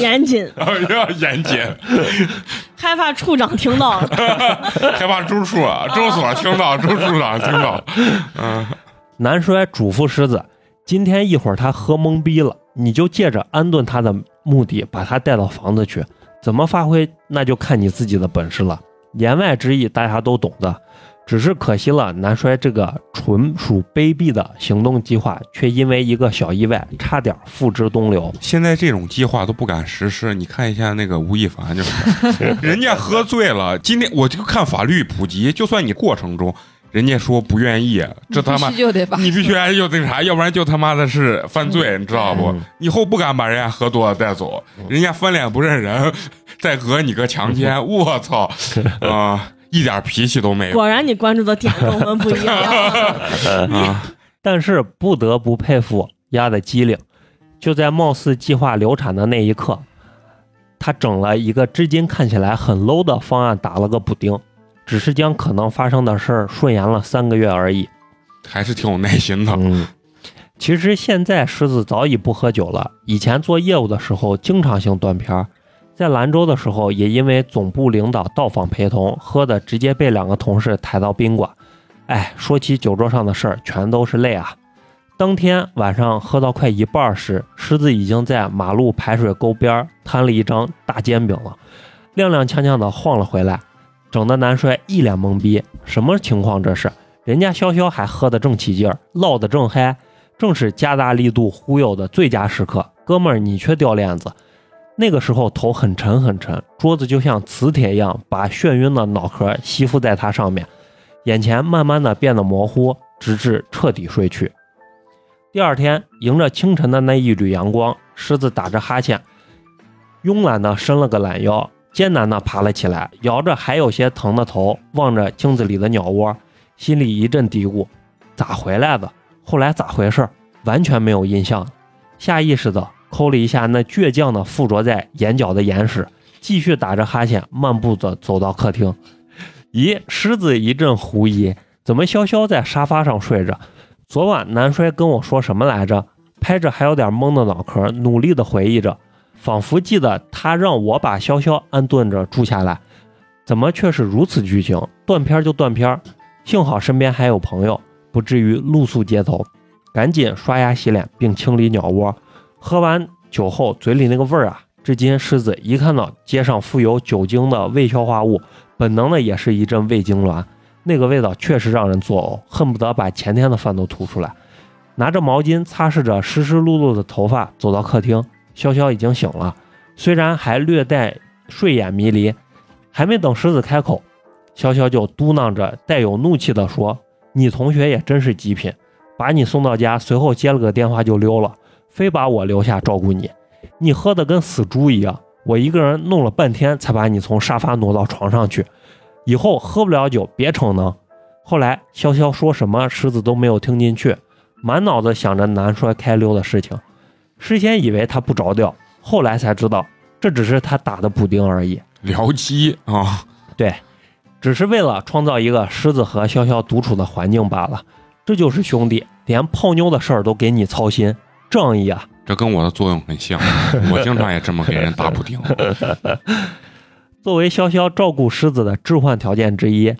严谨，要严谨，害怕处长听到，害怕朱处啊周所听到，周处长听到。嗯，南衰嘱咐狮子，今天一会儿他喝懵逼了，你就借着安顿他的目的，把他带到房子去，怎么发挥那就看你自己的本事了。言外之意，大家都懂的。只是可惜了，南衰这个纯属卑鄙的行动计划，却因为一个小意外，差点付之东流。现在这种计划都不敢实施，你看一下那个吴亦凡，就是人家喝醉了。今天我就看法律普及，就算你过程中人家说不愿意，这他妈就得把你必须就那啥，要不然就他妈的是犯罪，你知道不？以后不敢把人家喝多了带走，人家翻脸不认人，再讹你个强奸，我操 啊！一点脾气都没有。果然，你关注的点跟我们不一样。啊！但是不得不佩服丫的机灵。就在貌似计划流产的那一刻，他整了一个至今看起来很 low 的方案，打了个补丁，只是将可能发生的事儿顺延了三个月而已。还是挺有耐心的。嗯，其实现在狮子早已不喝酒了，以前做业务的时候经常性断片儿。在兰州的时候，也因为总部领导到访陪同，喝的直接被两个同事抬到宾馆。哎，说起酒桌上的事儿，全都是泪啊！当天晚上喝到快一半时，狮子已经在马路排水沟边摊了一张大煎饼了，踉踉跄跄的晃了回来，整的南帅一脸懵逼，什么情况这是？人家潇潇还喝得正起劲儿，唠得正嗨，正是加大力度忽悠的最佳时刻，哥们儿你却掉链子。那个时候头很沉很沉，桌子就像磁铁一样，把眩晕的脑壳吸附在他上面，眼前慢慢的变得模糊，直至彻底睡去。第二天，迎着清晨的那一缕阳光，狮子打着哈欠，慵懒的伸了个懒腰，艰难的爬了起来，摇着还有些疼的头，望着镜子里的鸟窝，心里一阵嘀咕：咋回来的？后来咋回事？完全没有印象，下意识的。抠了一下那倔强的附着在眼角的眼屎，继续打着哈欠，漫步着走到客厅。咦，狮子一阵狐疑，怎么潇潇在沙发上睡着？昨晚南衰跟我说什么来着？拍着还有点懵的脑壳，努力的回忆着，仿佛记得他让我把潇潇安顿着住下来，怎么却是如此剧情？断片就断片，幸好身边还有朋友，不至于露宿街头。赶紧刷牙洗脸，并清理鸟窝。喝完酒后，嘴里那个味儿啊，至今狮子一看到街上富有酒精的未消化物，本能的也是一阵胃痉挛。那个味道确实让人作呕，恨不得把前天的饭都吐出来。拿着毛巾擦拭着湿湿漉漉的头发，走到客厅，潇潇已经醒了，虽然还略带睡眼迷离。还没等狮子开口，潇潇就嘟囔着，带有怒气地说：“你同学也真是极品，把你送到家，随后接了个电话就溜了。”非把我留下照顾你，你喝的跟死猪一样，我一个人弄了半天才把你从沙发挪到床上去。以后喝不了酒别逞能。后来潇潇说什么，狮子都没有听进去，满脑子想着南衰开溜的事情。事先以为他不着调，后来才知道这只是他打的补丁而已，僚机啊，对，只是为了创造一个狮子和潇潇独处的环境罢了。这就是兄弟，连泡妞的事儿都给你操心。仗义啊，这跟我的作用很像，我经常也这么给人打补丁。作为潇潇照顾狮子的置换条件之一，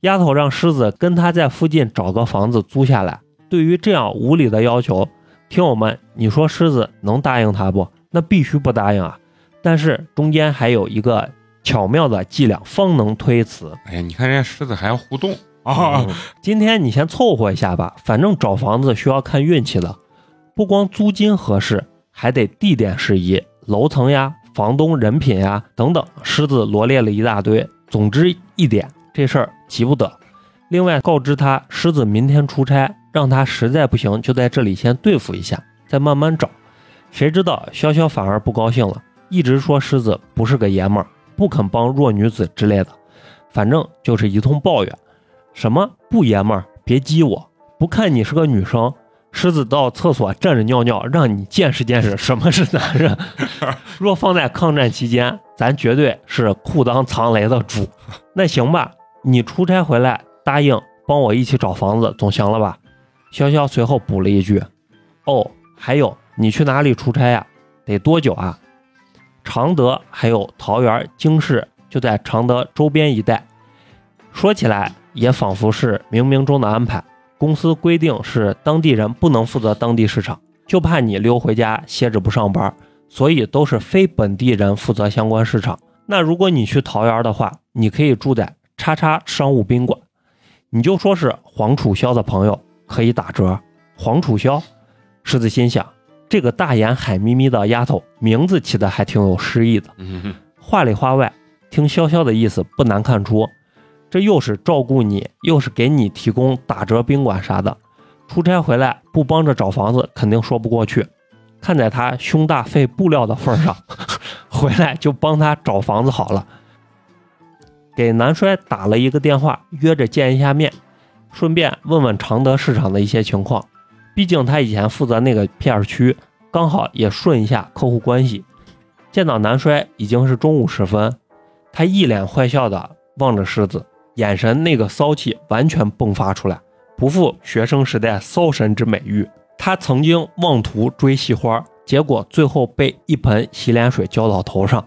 丫头让狮子跟他在附近找个房子租下来。对于这样无理的要求，听友们，你说狮子能答应他不？那必须不答应啊！但是中间还有一个巧妙的伎俩，方能推辞。哎呀，你看人家狮子还要互动啊，嗯今天你先凑合一下吧，反正找房子需要看运气的，不光租金合适，还得地点适宜、楼层呀、房东人品呀等等。狮子罗列了一大堆。总之一点，这事儿急不得。另外告知他，狮子明天出差，让他实在不行就在这里先对付一下，再慢慢找。谁知道潇潇反而不高兴了，一直说狮子不是个爷们儿，不肯帮弱女子之类的，反正就是一通抱怨。什么不爷们儿？别激我！不看你是个女生，狮子到厕所站着尿尿，让你见识见识什么是男人。若放在抗战期间，咱绝对是裤裆藏雷的主。那行吧，你出差回来答应帮我一起找房子，总行了吧？潇潇随后补了一句：“哦，还有，你去哪里出差呀？得多久啊？”常德还有桃园、京市就在常德周边一带。说起来也仿佛是冥冥中的安排。公司规定是当地人不能负责当地市场，就怕你溜回家歇着不上班，所以都是非本地人负责相关市场。那如果你去桃园的话，你可以住在叉叉商务宾馆，你就说是黄楚萧的朋友，可以打折。黄楚萧，狮子心想，这个大眼海咪咪的丫头名字起的还挺有诗意的。嗯话里话外，听潇潇的意思不难看出，这又是照顾你，又是给你提供打折宾馆啥的。出差回来不帮着找房子，肯定说不过去。看在他胸大费布料的份上，回来就帮他找房子好了。给南衰打了一个电话，约着见一下面，顺便问问常德市场的一些情况。毕竟他以前负责那个片区，刚好也顺一下客户关系。见到南衰已经是中午时分，他一脸坏笑的望着狮子，眼神那个骚气完全迸发出来，不负学生时代骚神之美誉。他曾经妄图追系花，结果最后被一盆洗脸水浇到头上，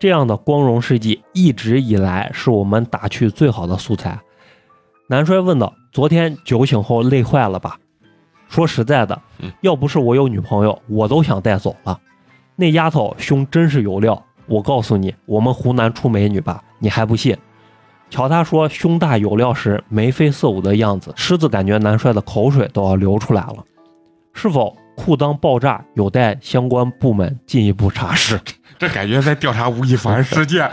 这样的光荣事迹一直以来是我们打趣最好的素材。南衰问道：“昨天酒醒后累坏了吧？”说实在的嗯，要不是我有女朋友，我都想带走了。那丫头胸真是有料，我告诉你，我们湖南出美女吧，你还不信？瞧他说胸大有料时眉飞色舞的样子，狮子感觉南帅的口水都要流出来了。是否裤裆爆炸，有待相关部门进一步查实。这感觉在调查吴亦凡事件。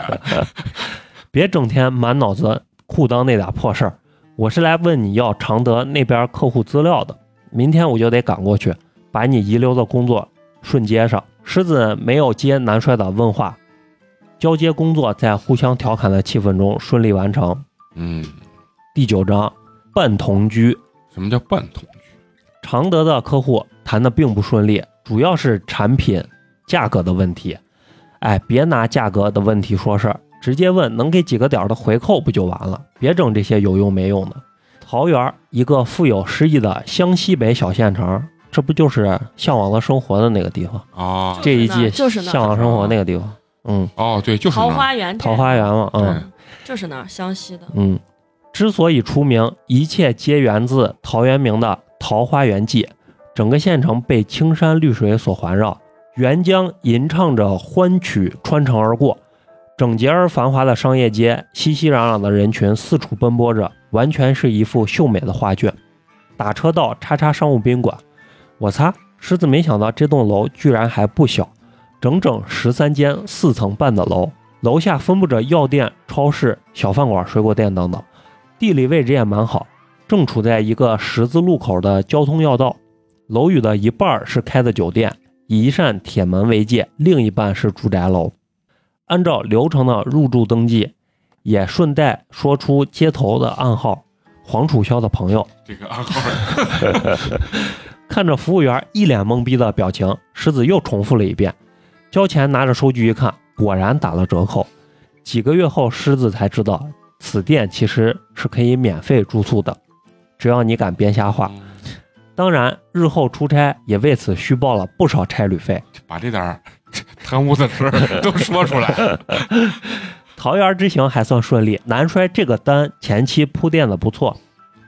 别整天满脑子裤裆那点破事儿。我是来问你要常德那边客户资料的，明天我就得赶过去，把你遗留的工作顺接上。狮子没有接南帅的问话，交接工作在互相调侃的气氛中顺利完成。嗯，第九章半同居。什么叫半同居？常德的客户谈的并不顺利，主要是产品价格的问题。哎，别拿价格的问题说事儿，直接问能给几个点儿的回扣不就完了？别整这些有用没用的。桃园一个富有诗意的湘西北小县城，这不就是《向往的生活》的那个地方？啊，这一季就是向往生活》那个地方，嗯，哦，对，就是桃花源，桃花源嘛，嗯。对就是那儿，湘西的。嗯，之所以出名，一切皆源自陶渊明的《桃花源记》。整个县城被青山绿水所环绕，沅江吟唱着欢曲穿城而过，整洁而繁华的商业街，熙熙攘攘的人群四处奔波着，完全是一幅秀美的画卷。打车到叉叉商务宾馆，我擦，狮子没想到这栋楼居然还不小，整整十三间四层半的楼。楼下分布着药店、超市、小饭馆、水果店等等，地理位置也蛮好，正处在一个十字路口的交通要道。楼宇的一半是开的酒店，以一扇铁门为界，另一半是住宅楼。按照流程的入住登记，也顺带说出接头的暗号：黄楚萧的朋友。这个暗号，看着服务员一脸懵逼的表情，狮子又重复了一遍。交钱拿着收据一看，果然打了折扣。几个月后，狮子才知道此店其实是可以免费住宿的，只要你敢编瞎话。当然，日后出差也为此虚报了不少差旅费。把这点儿 贪污的事儿都说出来。桃园之行还算顺利，南衰这个单前期铺垫的不错，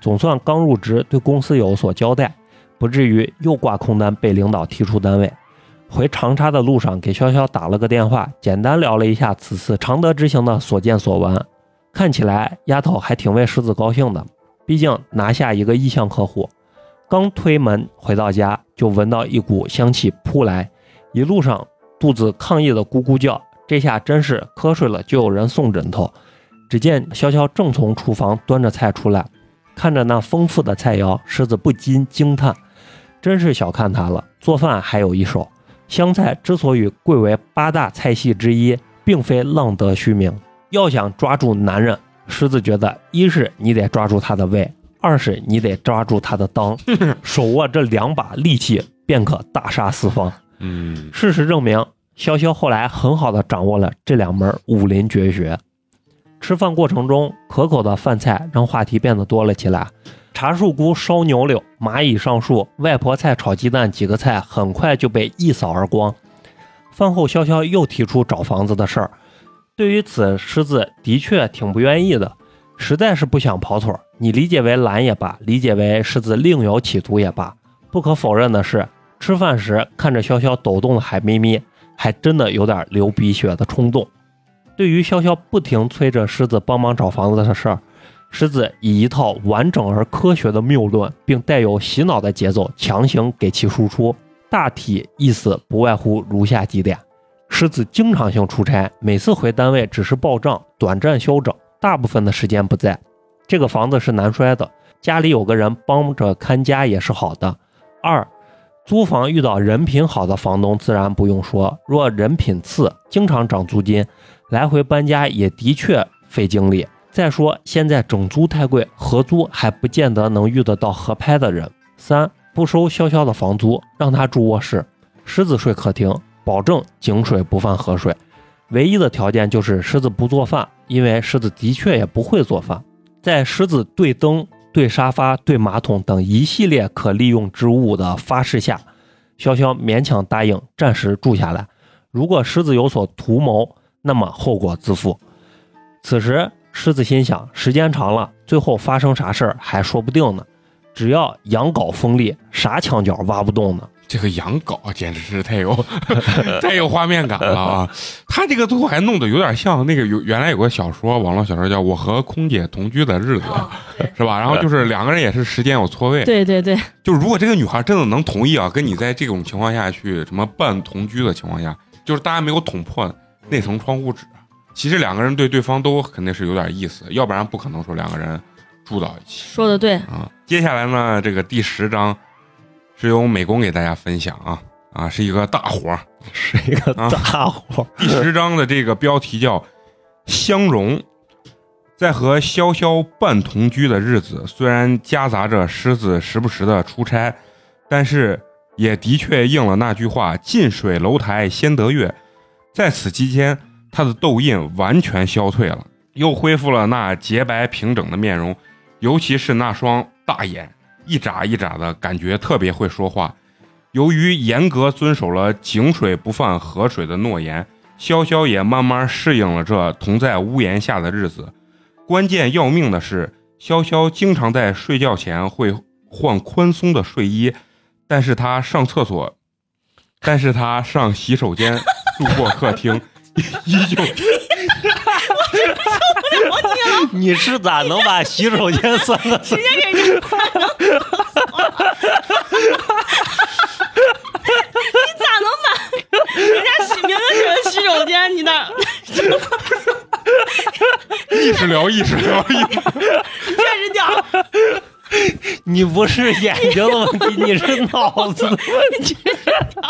总算刚入职，对公司有所交代。不至于又挂空单被领导踢出单位。回长沙的路上，给潇潇打了个电话，简单聊了一下此次常德之行的所见所闻。看起来丫头还挺为狮子高兴的，毕竟拿下一个意向客户。刚推门回到家，就闻到一股香气扑来，一路上肚子抗议的咕咕叫。这下真是瞌睡了就有人送枕头。只见潇潇正从厨房端着菜出来，看着那丰富的菜肴，狮子不禁惊叹：真是小看他了，做饭还有一手。湘菜之所以贵为八大菜系之一，并非浪得虚名。要想抓住男人，狮子觉得一是你得抓住他的胃，二是你得抓住他的裆，手握这两把利器，便可大杀四方。嗯，事实证明，潇潇后来很好的掌握了这两门武林绝学。吃饭过程中，可口的饭菜让话题变得多了起来。茶树菇烧牛柳、蚂蚁上树、外婆菜炒鸡蛋，几个菜很快就被一扫而光。饭后，潇潇又提出找房子的事儿。对于此，狮子的确挺不愿意的，实在是不想跑腿。你理解为懒也罢，理解为狮子另有企图也罢，不可否认的是，吃饭时看着潇潇抖动的海咪咪，还真的有点流鼻血的冲动。对于潇潇不停催着狮子帮忙找房子的事儿，狮子以一套完整而科学的谬论，并带有洗脑的节奏强行给其输出。大体意思不外乎如下几点：狮子经常性出差，每次回单位只是报账、短暂休整，大部分的时间不在。这个房子是难摔的，家里有个人帮着看家也是好的。二，租房遇到人品好的房东自然不用说，若人品次，经常涨租金，来回搬家也的确费精力。再说现在整租太贵，合租还不见得能遇得到合拍的人。三，不收潇潇的房租，让他住卧室，狮子睡客厅，保证井水不犯河水。唯一的条件就是狮子不做饭，因为狮子的确也不会做饭。在狮子对灯、对沙发、对马桶等一系列可利用之物的发誓下，潇潇勉强答应暂时住下来。如果狮子有所图谋，那么后果自负。此时，狮子心想：时间长了，最后发生啥事儿还说不定呢。只要羊镐锋利，啥墙角挖不动呢？这个羊羔简直是太有 太有画面感了啊！他这个最后还弄得有点像那个有原来有个小说，网络小说叫《我和空姐同居的日子》，是吧？然后就是两个人也是时间有错位，对对对，就是如果这个女孩真的能同意啊，跟你在这种情况下去什么半同居的情况下，就是大家没有捅破那层窗户纸，其实两个人对对方都肯定是有点意思，要不然不可能说两个人住到一起说的对，啊。接下来呢，这个第十章是由美工给大家分享啊啊，是一个大活儿。是一个啊大活。第十章的这个标题叫“相融”。在和潇潇半同居的日子，虽然夹杂着狮子时不时的出差，但是也的确应了那句话：“近水楼台先得月。”在此期间，他的痘印完全消退了，又恢复了那洁白平整的面容，尤其是那双大眼，一眨一眨的感觉特别会说话。由于严格遵守了井水不犯河水的诺言，潇潇也慢慢适应了这同在屋檐下的日子。关键要命的是，潇潇经常在睡觉前会换宽松的睡衣，但是他上厕所，但是他上洗手间路过客厅，依旧 你是咋能把洗手间 算个直接给你 咋能把人家起名字写成洗手间？你那意识聊，意识聊，意识确实屌，你不是眼睛的问题，你是脑子的问题。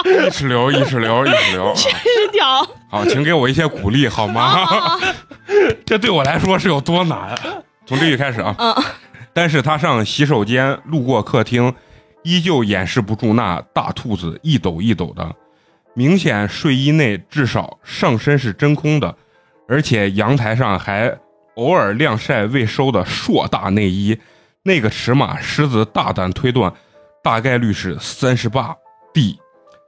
意识流，意识流，意识流。啊确实屌。好，请给我一些鼓励好吗？这对我来说是有多难？从这句开始啊。嗯。但是他上洗手间路过客厅，依旧掩饰不住那大兔子一抖一抖的，明显睡衣内至少上身是真空的，而且阳台上还偶尔晾晒未收的硕大内衣，那个尺码狮子大胆推断，大概率是三十八 D。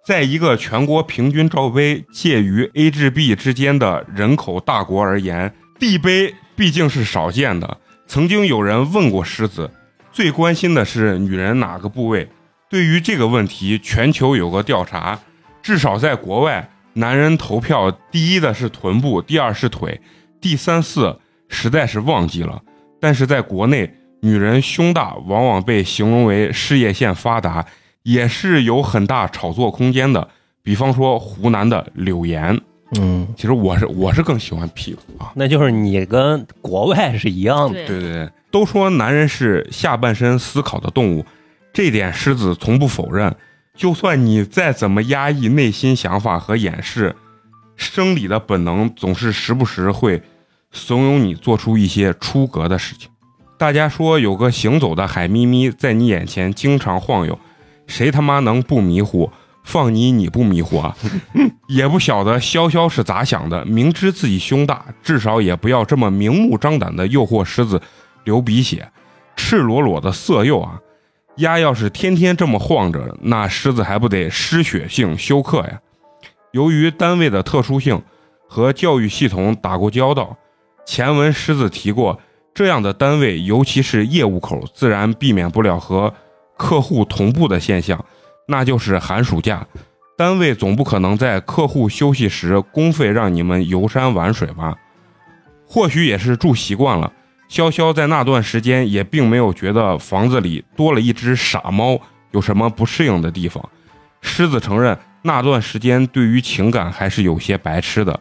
在一个全国平均罩杯介于 A 至 B 之间的人口大国而言，D 杯毕竟是少见的。曾经有人问过狮子，最关心的是女人哪个部位？对于这个问题，全球有个调查，至少在国外，男人投票第一的是臀部，第二是腿，第三四实在是忘记了。但是在国内，女人胸大往往被形容为事业线发达，也是有很大炒作空间的。比方说湖南的柳岩，嗯，其实我是我是更喜欢屁股啊。那就是你跟国外是一样的。对对对对，都说男人是下半身思考的动物，这点狮子从不否认。就算你再怎么压抑内心想法和掩饰，生理的本能总是时不时会怂恿你做出一些出格的事情。大家说有个行走的海咪咪在你眼前经常晃悠，谁他妈能不迷糊？放你你不迷糊啊？也不晓得潇潇是咋想的，明知自己胸大，至少也不要这么明目张胆的诱惑狮子流鼻血，赤裸裸的色诱啊！鸭要是天天这么晃着，那狮子还不得失血性休克呀？由于单位的特殊性和教育系统打过交道，前文狮子提过，这样的单位，尤其是业务口，自然避免不了和客户同步的现象。那就是寒暑假，单位总不可能在客户休息时公费让你们游山玩水吧？或许也是住习惯了，潇潇在那段时间也并没有觉得房子里多了一只傻猫有什么不适应的地方。狮子承认那段时间对于情感还是有些白痴的。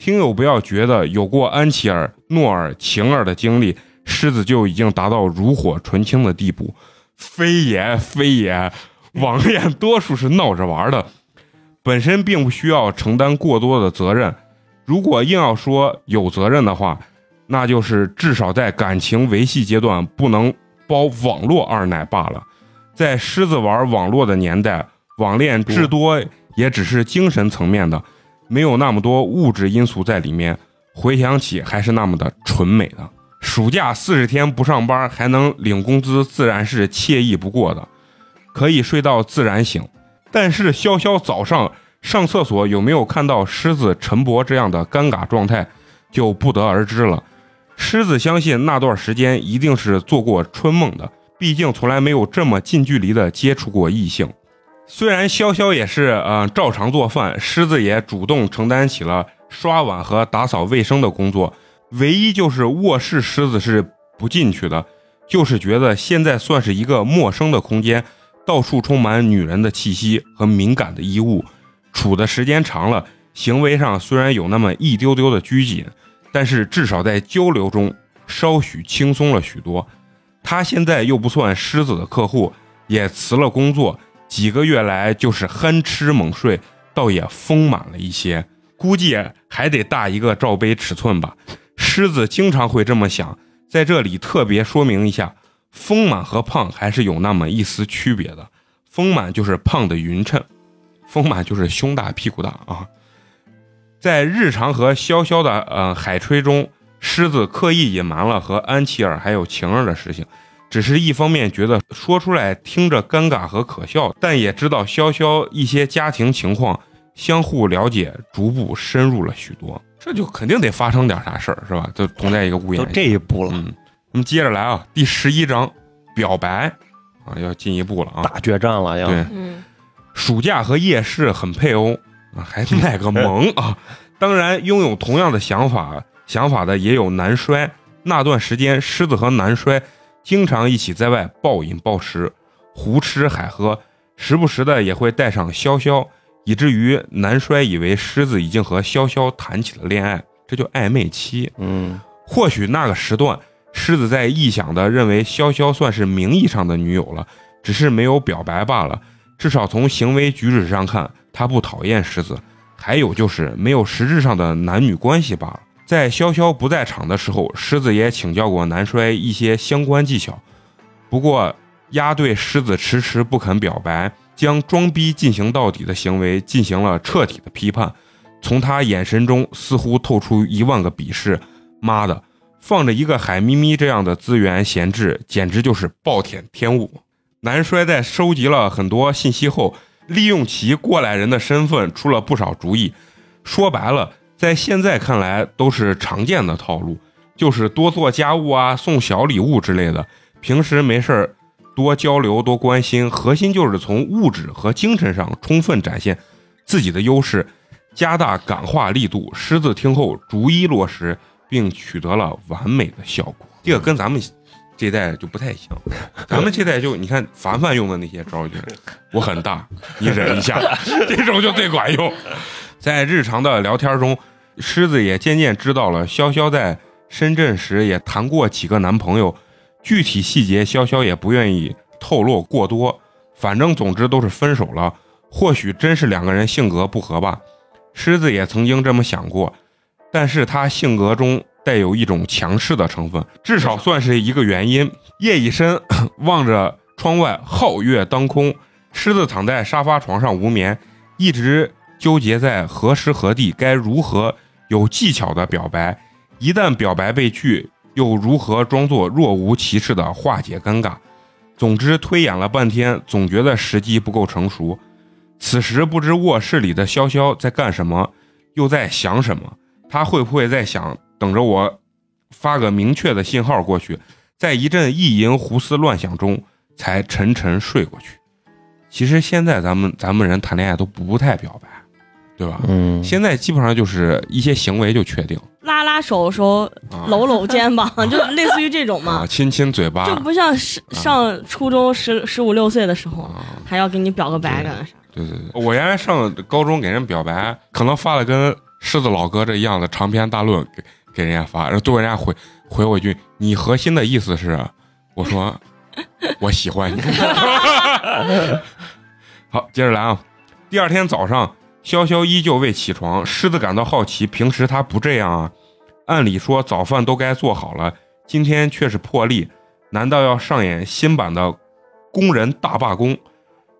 听友不要觉得有过安琪儿、诺尔、晴儿的经历，狮子就已经达到炉火纯青的地步，非也非也。网恋多数是闹着玩的，本身并不需要承担过多的责任。如果硬要说有责任的话，那就是至少在感情维系阶段不能包网络二奶罢了。在狮子玩网络的年代，网恋至多也只是精神层面的，没有那么多物质因素在里面。回想起还是那么的纯美的。暑假四十天不上班还能领工资，自然是惬意不过的。可以睡到自然醒，但是潇潇早上上厕所有没有看到狮子陈博这样的尴尬状态，就不得而知了。狮子相信那段时间一定是做过春梦的，毕竟从来没有这么近距离的接触过异性。虽然潇潇也是呃照常做饭，狮子也主动承担起了刷碗和打扫卫生的工作，唯一就是卧室狮子是不进去的，就是觉得现在算是一个陌生的空间。到处充满女人的气息和敏感的衣物，处的时间长了，行为上虽然有那么一丢丢的拘谨，但是至少在交流中稍许轻松了许多。他现在又不算狮子的客户，也辞了工作，几个月来就是憨吃猛睡，倒也丰满了一些。估计还得大一个罩杯尺寸吧。狮子经常会这么想，在这里特别说明一下。丰满和胖还是有那么一丝区别的，丰满就是胖的匀称，丰满就是胸大屁股大啊。在日常和潇潇的呃海吹中，狮子刻意隐瞒了和安琪儿还有晴儿的事情，只是一方面觉得说出来听着尴尬和可笑，但也知道潇潇一些家庭情况，相互了解，逐步深入了许多，这就肯定得发生点啥事儿是吧？就同在一个屋檐都这一步了，嗯。那么接着来啊，第十一章表白啊，要进一步了啊，大决战了要。对，嗯，暑假和夜市很配哦啊，还卖个萌啊。当然，拥有同样的想法想法的也有男衰。那段时间，狮子和男衰经常一起在外暴饮暴食、胡吃海喝，时不时的也会带上潇潇，以至于南衰以为狮子已经和潇潇谈起了恋爱，这叫暧昧期。嗯，或许那个时段。狮子在臆想的认为潇潇算是名义上的女友了，只是没有表白罢了。至少从行为举止上看，他不讨厌狮子。还有就是没有实质上的男女关系罢了。在潇潇不在场的时候，狮子也请教过南衰一些相关技巧。不过，鸭对狮子迟迟不肯表白，将装逼进行到底的行为进行了彻底的批判。从他眼神中似乎透出一万个鄙视。妈的！放着一个海咪咪这样的资源闲置，简直就是暴殄天物。南衰在收集了很多信息后，利用其过来人的身份出了不少主意。说白了，在现在看来都是常见的套路，就是多做家务啊，送小礼物之类的。平时没事儿多交流，多关心，核心就是从物质和精神上充分展现自己的优势，加大感化力度。狮子听后逐一落实，并取得了完美的效果。这个跟咱们这一代就不太像，咱们这代就你看凡凡用的那些招儿就是我很大，你忍一下，这种就最管用。在日常的聊天中，狮子也渐渐知道了潇潇在深圳时也谈过几个男朋友，具体细节潇潇也不愿意透露过多。反正总之都是分手了，或许真是两个人性格不合吧。狮子也曾经这么想过，但是他性格中带有一种强势的成分，至少算是一个原因。夜已深，望着窗外皓月当空，狮子躺在沙发床上无眠，一直 纠结在何时何地该如何有技巧的表白，一旦表白被拒，又如何装作若无其事的化解尴尬。总之，推演了半天，总觉得时机不够成熟。此时不知卧室里的潇潇在干什么，又在想什么。他会不会在想，等着我发个明确的信号过去，在一阵意淫胡思乱想中，才沉沉睡过去。其实现在咱们咱们人谈恋爱都不太表白，对吧？嗯，现在基本上就是一些行为就确定拉拉手的时候啊搂搂肩膀，就类似于这种嘛啊，，亲亲嘴巴就不像是上初中十十五六岁的时候啊，还要给你表个白干啥。对对对，我原来上高中给人表白，可能发了跟狮子老哥这一样的长篇大论给给人家发，然后最后人家回回我一句：“你核心的意思是？”我说：“ 我喜欢你。”好，接着来啊。第二天早上，潇潇依旧未起床，狮子感到好奇，平时他不这样啊。按理说早饭都该做好了，今天却是破例，难道要上演新版的工人大罢工？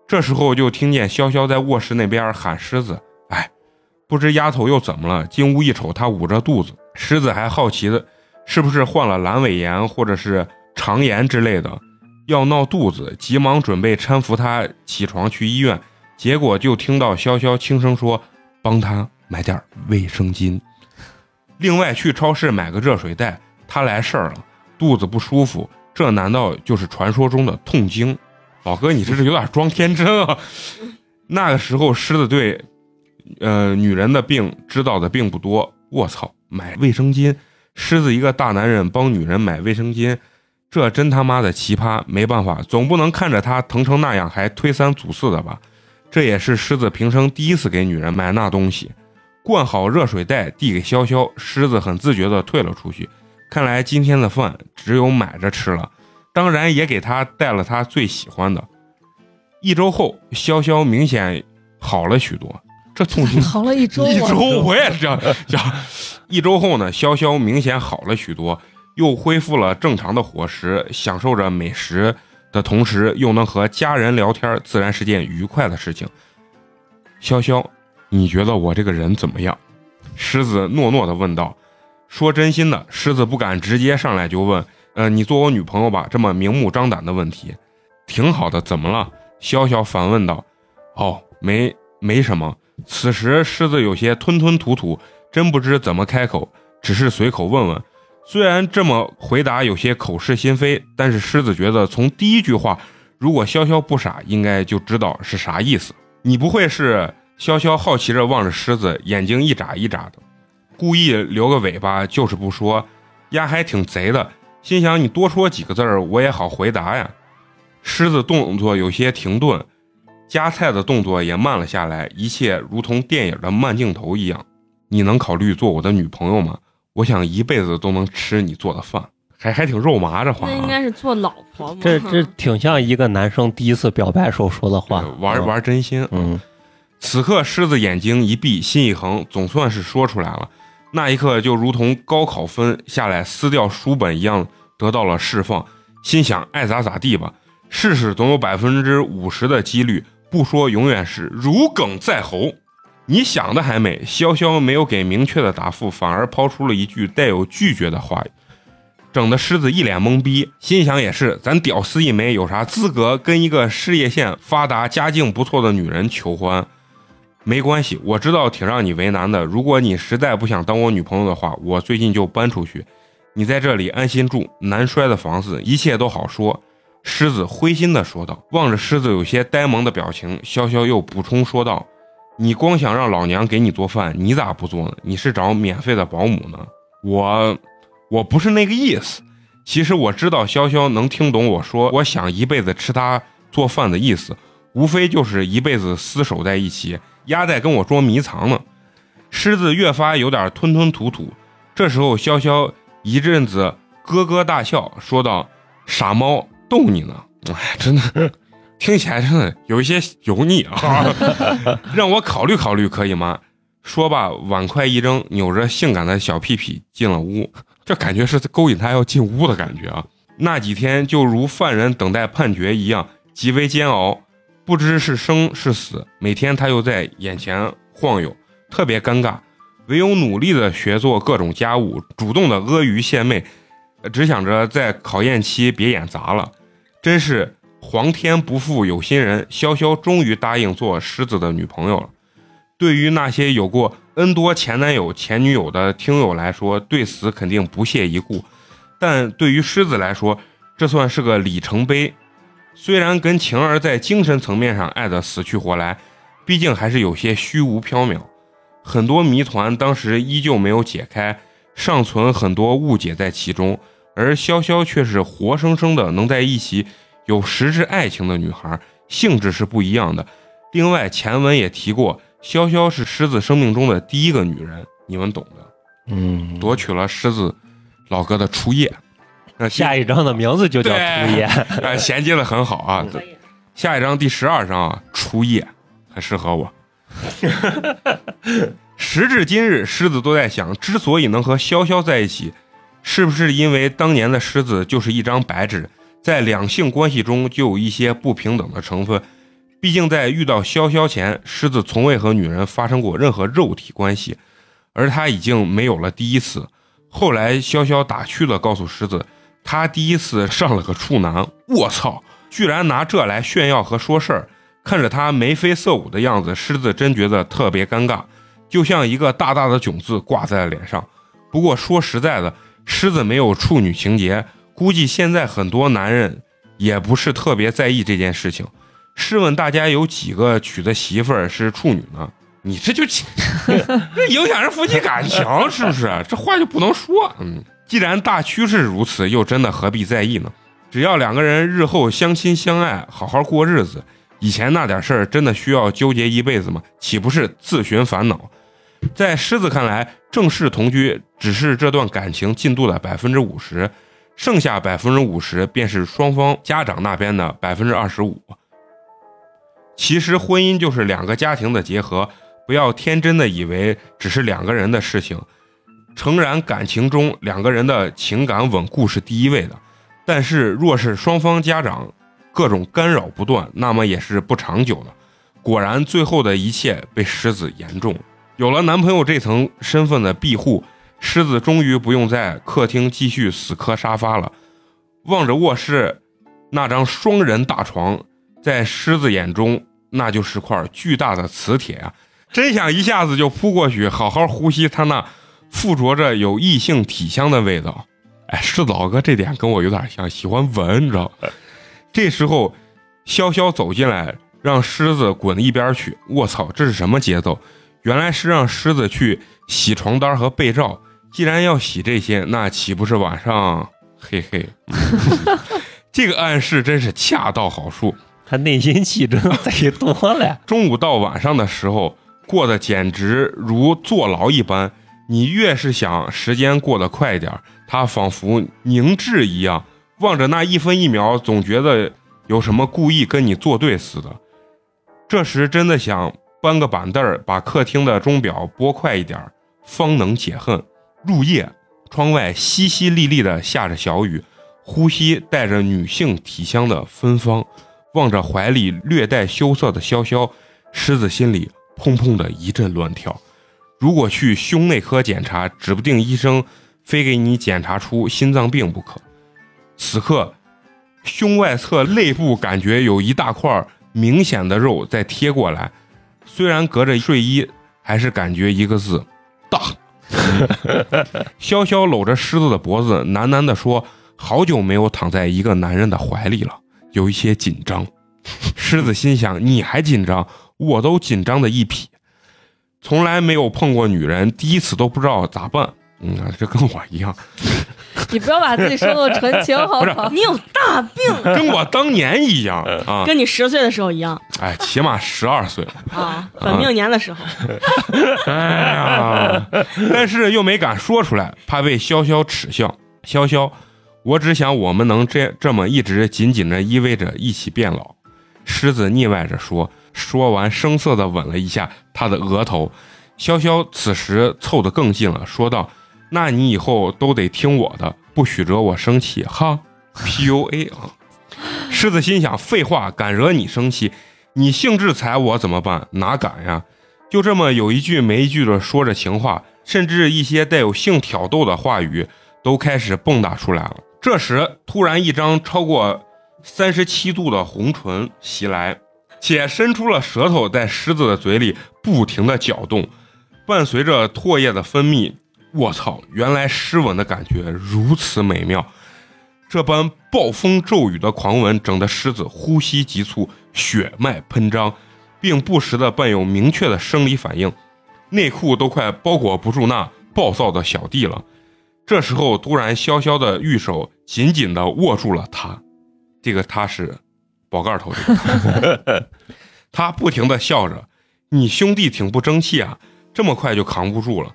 这时候就听见潇潇在卧室那边喊狮子：“哎，不知丫头又怎么了？”进屋一瞅，她捂着肚子。狮子还好奇的，是不是患了阑尾炎或者是肠炎之类的，要闹肚子，急忙准备搀扶她起床去医院。结果就听到潇潇轻声说：“帮他买点卫生巾。”另外去超市买个热水袋。他来事儿了，肚子不舒服，这难道就是传说中的痛经？老哥，你这是有点装天真啊！那个时候狮子对，呃，女人的病知道的并不多。我操，买卫生巾，狮子一个大男人帮女人买卫生巾，这真他妈的奇葩！没办法，总不能看着她疼成那样还推三阻四的吧？这也是狮子平生第一次给女人买那东西。灌好热水袋递给潇潇，狮子很自觉地退了出去。看来今天的饭只有买着吃了。当然也给他带了他最喜欢的。一周后，潇潇明显好了许多。这痛经 好了一周啊，一周，我也是这样想。一周后呢，潇潇明显好了许多，又恢复了正常的伙食，享受着美食的同时，又能和家人聊天，自然是件愉快的事情。潇潇，你觉得我这个人怎么样？狮子诺诺的问道。说真心的，狮子不敢直接上来就问，呃，你做我女朋友吧？这么明目张胆的问题，挺好的，怎么了？潇潇反问道。哦，没没什么。此时狮子有些吞吞吐吐，真不知怎么开口，只是随口问问。虽然这么回答有些口是心非，但是狮子觉得从第一句话，如果潇潇不傻，应该就知道是啥意思。你不会是潇潇好奇着望着狮子，眼睛一眨一眨的，故意留个尾巴，就是不说，丫还挺贼的。心想你多说几个字儿，我也好回答呀。狮子动作有些停顿，夹菜的动作也慢了下来，一切如同电影的慢镜头一样。你能考虑做我的女朋友吗？我想一辈子都能吃你做的饭，还还挺肉麻这话、啊。那应该是做老婆嘛。这这挺像一个男生第一次表白时候说的话，玩玩真心。嗯，此刻狮子眼睛一闭，心一横，总算是说出来了。那一刻就如同高考分下来撕掉书本一样，得到了释放。心想爱咋咋地吧，试试总有百分之五十的几率，不说永远是如鲠在喉。你想的还美，潇潇没有给明确的答复，反而抛出了一句带有拒绝的话，整的狮子一脸懵逼。心想也是，咱屌丝一枚，有啥资格跟一个事业线发达、家境不错的女人求欢？没关系，我知道挺让你为难的。如果你实在不想当我女朋友的话，我最近就搬出去，你在这里安心住，南摔的房子，一切都好说。狮子灰心的说道。望着狮子有些呆萌的表情，潇潇又补充说道：“你光想让老娘给你做饭，你咋不做呢？你是找免费的保姆呢？我，我不是那个意思。其实我知道潇潇能听懂我说，我想一辈子吃她做饭的意思，无非就是一辈子厮守在一起，丫在跟我捉迷藏呢。”狮子越发有点吞吞吐吐。这时候，潇潇一阵子咯咯大笑，说道：“傻猫，逗你呢。”哎，真的听起来真的有一些油腻啊！让我考虑考虑，可以吗？说罢，碗筷一扔，扭着性感的小屁屁进了屋。这感觉是勾引他要进屋的感觉啊！那几天就如犯人等待判决一样，极为煎熬，不知是生是死。每天他又在眼前晃悠。特别尴尬，唯有努力的学做各种家务，主动的阿谀献媚，只想着在考验期别演砸了。真是皇天不负有心人，潇潇终于答应做狮子的女朋友了。对于那些有过 N 多前男友、前女友的听友来说，对此肯定不屑一顾；但对于狮子来说，这算是个里程碑。虽然跟晴儿在精神层面上爱得死去活来，毕竟还是有些虚无缥缈。很多谜团当时依旧没有解开，尚存很多误解在其中，而潇潇却是活生生的能在一起有实质爱情的女孩，性质是不一样的。另外，前文也提过，潇潇是狮子生命中的第一个女人，你们懂的。嗯，夺取了狮子老哥的初夜。那下一章的名字就叫初夜。哎，衔接的很好啊。可以。下一章第十二章啊，初夜很适合我。时至今日，狮子都在想，之所以能和潇潇在一起，是不是因为当年的狮子就是一张白纸，在两性关系中就有一些不平等的成分？毕竟在遇到潇潇前，狮子从未和女人发生过任何肉体关系，而他已经没有了第一次。后来潇潇打趣的告诉狮子，他第一次上了个处男，我操，居然拿这来炫耀和说事儿。看着他眉飞色舞的样子，狮子真觉得特别尴尬，就像一个大大的囧字挂在了脸上。不过说实在的，狮子没有处女情节，估计现在很多男人也不是特别在意这件事情。试问大家有几个娶的媳妇儿是处女呢？你这就 这影响人夫妻感情，是不是？这话就不能说。嗯，既然大趋势如此，又真的何必在意呢？只要两个人日后相亲相爱，好好过日子。以前那点事儿真的需要纠结一辈子吗？岂不是自寻烦恼？在狮子看来，正式同居只是这段感情进度的百分之五十，剩下百分之五十便是双方家长那边的百分之二十五。其实婚姻就是两个家庭的结合，不要天真的以为只是两个人的事情。诚然，感情中两个人的情感稳固是第一位的，但是若是双方家长，各种干扰不断，那么也是不长久的。果然，最后的一切被狮子言中。有了男朋友这层身份的庇护，狮子终于不用在客厅继续死磕沙发了。望着卧室那张双人大床，在狮子眼中，那就是块巨大的磁铁啊！真想一下子就扑过去，好好呼吸他那附着着有异性体香的味道。哎，狮子老哥这点跟我有点像，喜欢闻，你知道。这时候，潇潇走进来，让狮子滚一边去。我操，这是什么节奏？原来是让狮子去洗床单和被罩。既然要洗这些，那岂不是晚上？嘿嘿，这个暗示真是恰到好处。他内心戏真贼多了。中午到晚上的时候，过得简直如坐牢一般。你越是想时间过得快一点，他仿佛凝滞一样。望着那一分一秒，总觉得有什么故意跟你作对似的。这时真的想搬个板凳儿，把客厅的钟表拨快一点，方能解恨。入夜，窗外淅淅沥沥的下着小雨，呼吸带着女性体香的芬芳。望着怀里略带羞涩的潇潇，狮子心里砰砰的一阵乱跳。如果去胸内科检查，指不定医生非给你检查出心脏病不可。此刻，胸外侧肋部感觉有一大块明显的肉在贴过来，虽然隔着睡衣，还是感觉一个字大。潇潇搂着狮子的脖子，喃喃地说：“好久没有躺在一个男人的怀里了。”有一些紧张。狮子心想：你还紧张？我都紧张的一匹，从来没有碰过女人，第一次都不知道咋办。嗯，这跟我一样，你不要把自己说那么纯情，好不好？你有大病，跟我当年一样啊！跟你十岁的时候一样哎，起码十二岁了。啊，本命年的时候，哎呀，但是又没敢说出来，怕被潇潇耻笑。潇潇，我只想我们能这这么一直紧紧的依偎着，一起变老。狮子腻歪着说，说完生涩的吻了一下他的额头。潇潇此时凑得更近了，说道：“那你以后都得听我的，不许惹我生气，哈。”PUA 啊！狮子心想：废话，敢惹你生气，你兴致踩我怎么办？哪敢呀！就这么有一句没一句的说着情话，甚至一些带有性挑逗的话语都开始蹦跶出来了。这时，突然一张超过三十七度的红唇袭来，且伸出了舌头在狮子的嘴里不停的搅动，伴随着唾液的分泌。我操！原来湿吻的感觉如此美妙，这般暴风骤雨的狂吻，整得狮子呼吸急促，血脉喷张，并不时的伴有明确的生理反应，内裤都快包裹不住那暴躁的小弟了。这时候，突然潇潇的玉手紧紧的握住了他，这个他是宝盖头这个他，他不停的笑着：“你兄弟挺不争气啊，这么快就扛不住了。”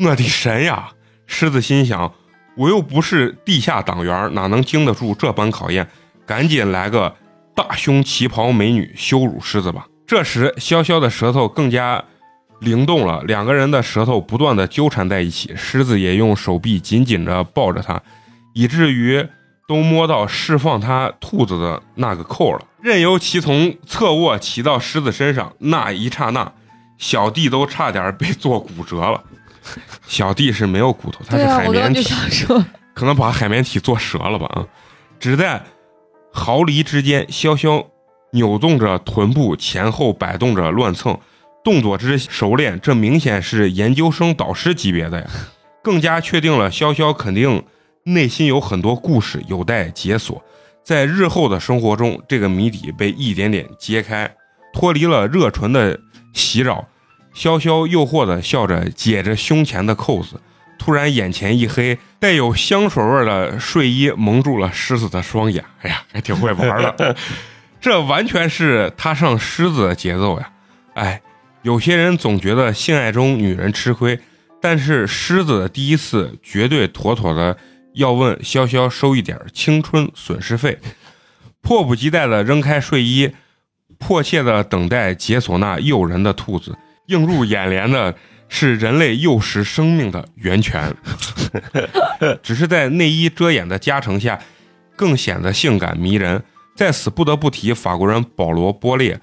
我的神呀！狮子心想，我又不是地下党员，哪能经得住这般考验？赶紧来个大胸旗袍美女羞辱狮子吧！这时，潇潇的舌头更加灵动了，两个人的舌头不断的纠缠在一起，狮子也用手臂紧紧的抱着他，以至于都摸到释放他兔子的那个扣了。任由其从侧卧骑到狮子身上，那一刹那，小弟都差点被做骨折了。小弟是没有骨头，他是海绵体，可能把海绵体做折了吧啊！只在毫厘之间，潇潇扭动着臀部，前后摆动着乱蹭，动作之熟练，这明显是研究生导师级别的呀！更加确定了潇潇肯定内心有很多故事有待解锁，在日后的生活中，这个谜底被一点点揭开，脱离了热唇的袭扰。潇潇诱惑的笑着，解着胸前的扣子，突然眼前一黑，带有香水味的睡衣蒙住了狮子的双眼。哎呀，还挺会玩的，这完全是他上狮子的节奏呀！哎，有些人总觉得性爱中女人吃亏，但是狮子的第一次绝对妥妥的要问潇潇收一点青春损失费，迫不及待的扔开睡衣，迫切的等待解锁那诱人的兔子。映入眼帘的是人类幼时生命的源泉，只是在内衣遮掩的加成下，更显得性感迷人。在此不得不提法国人保罗·波列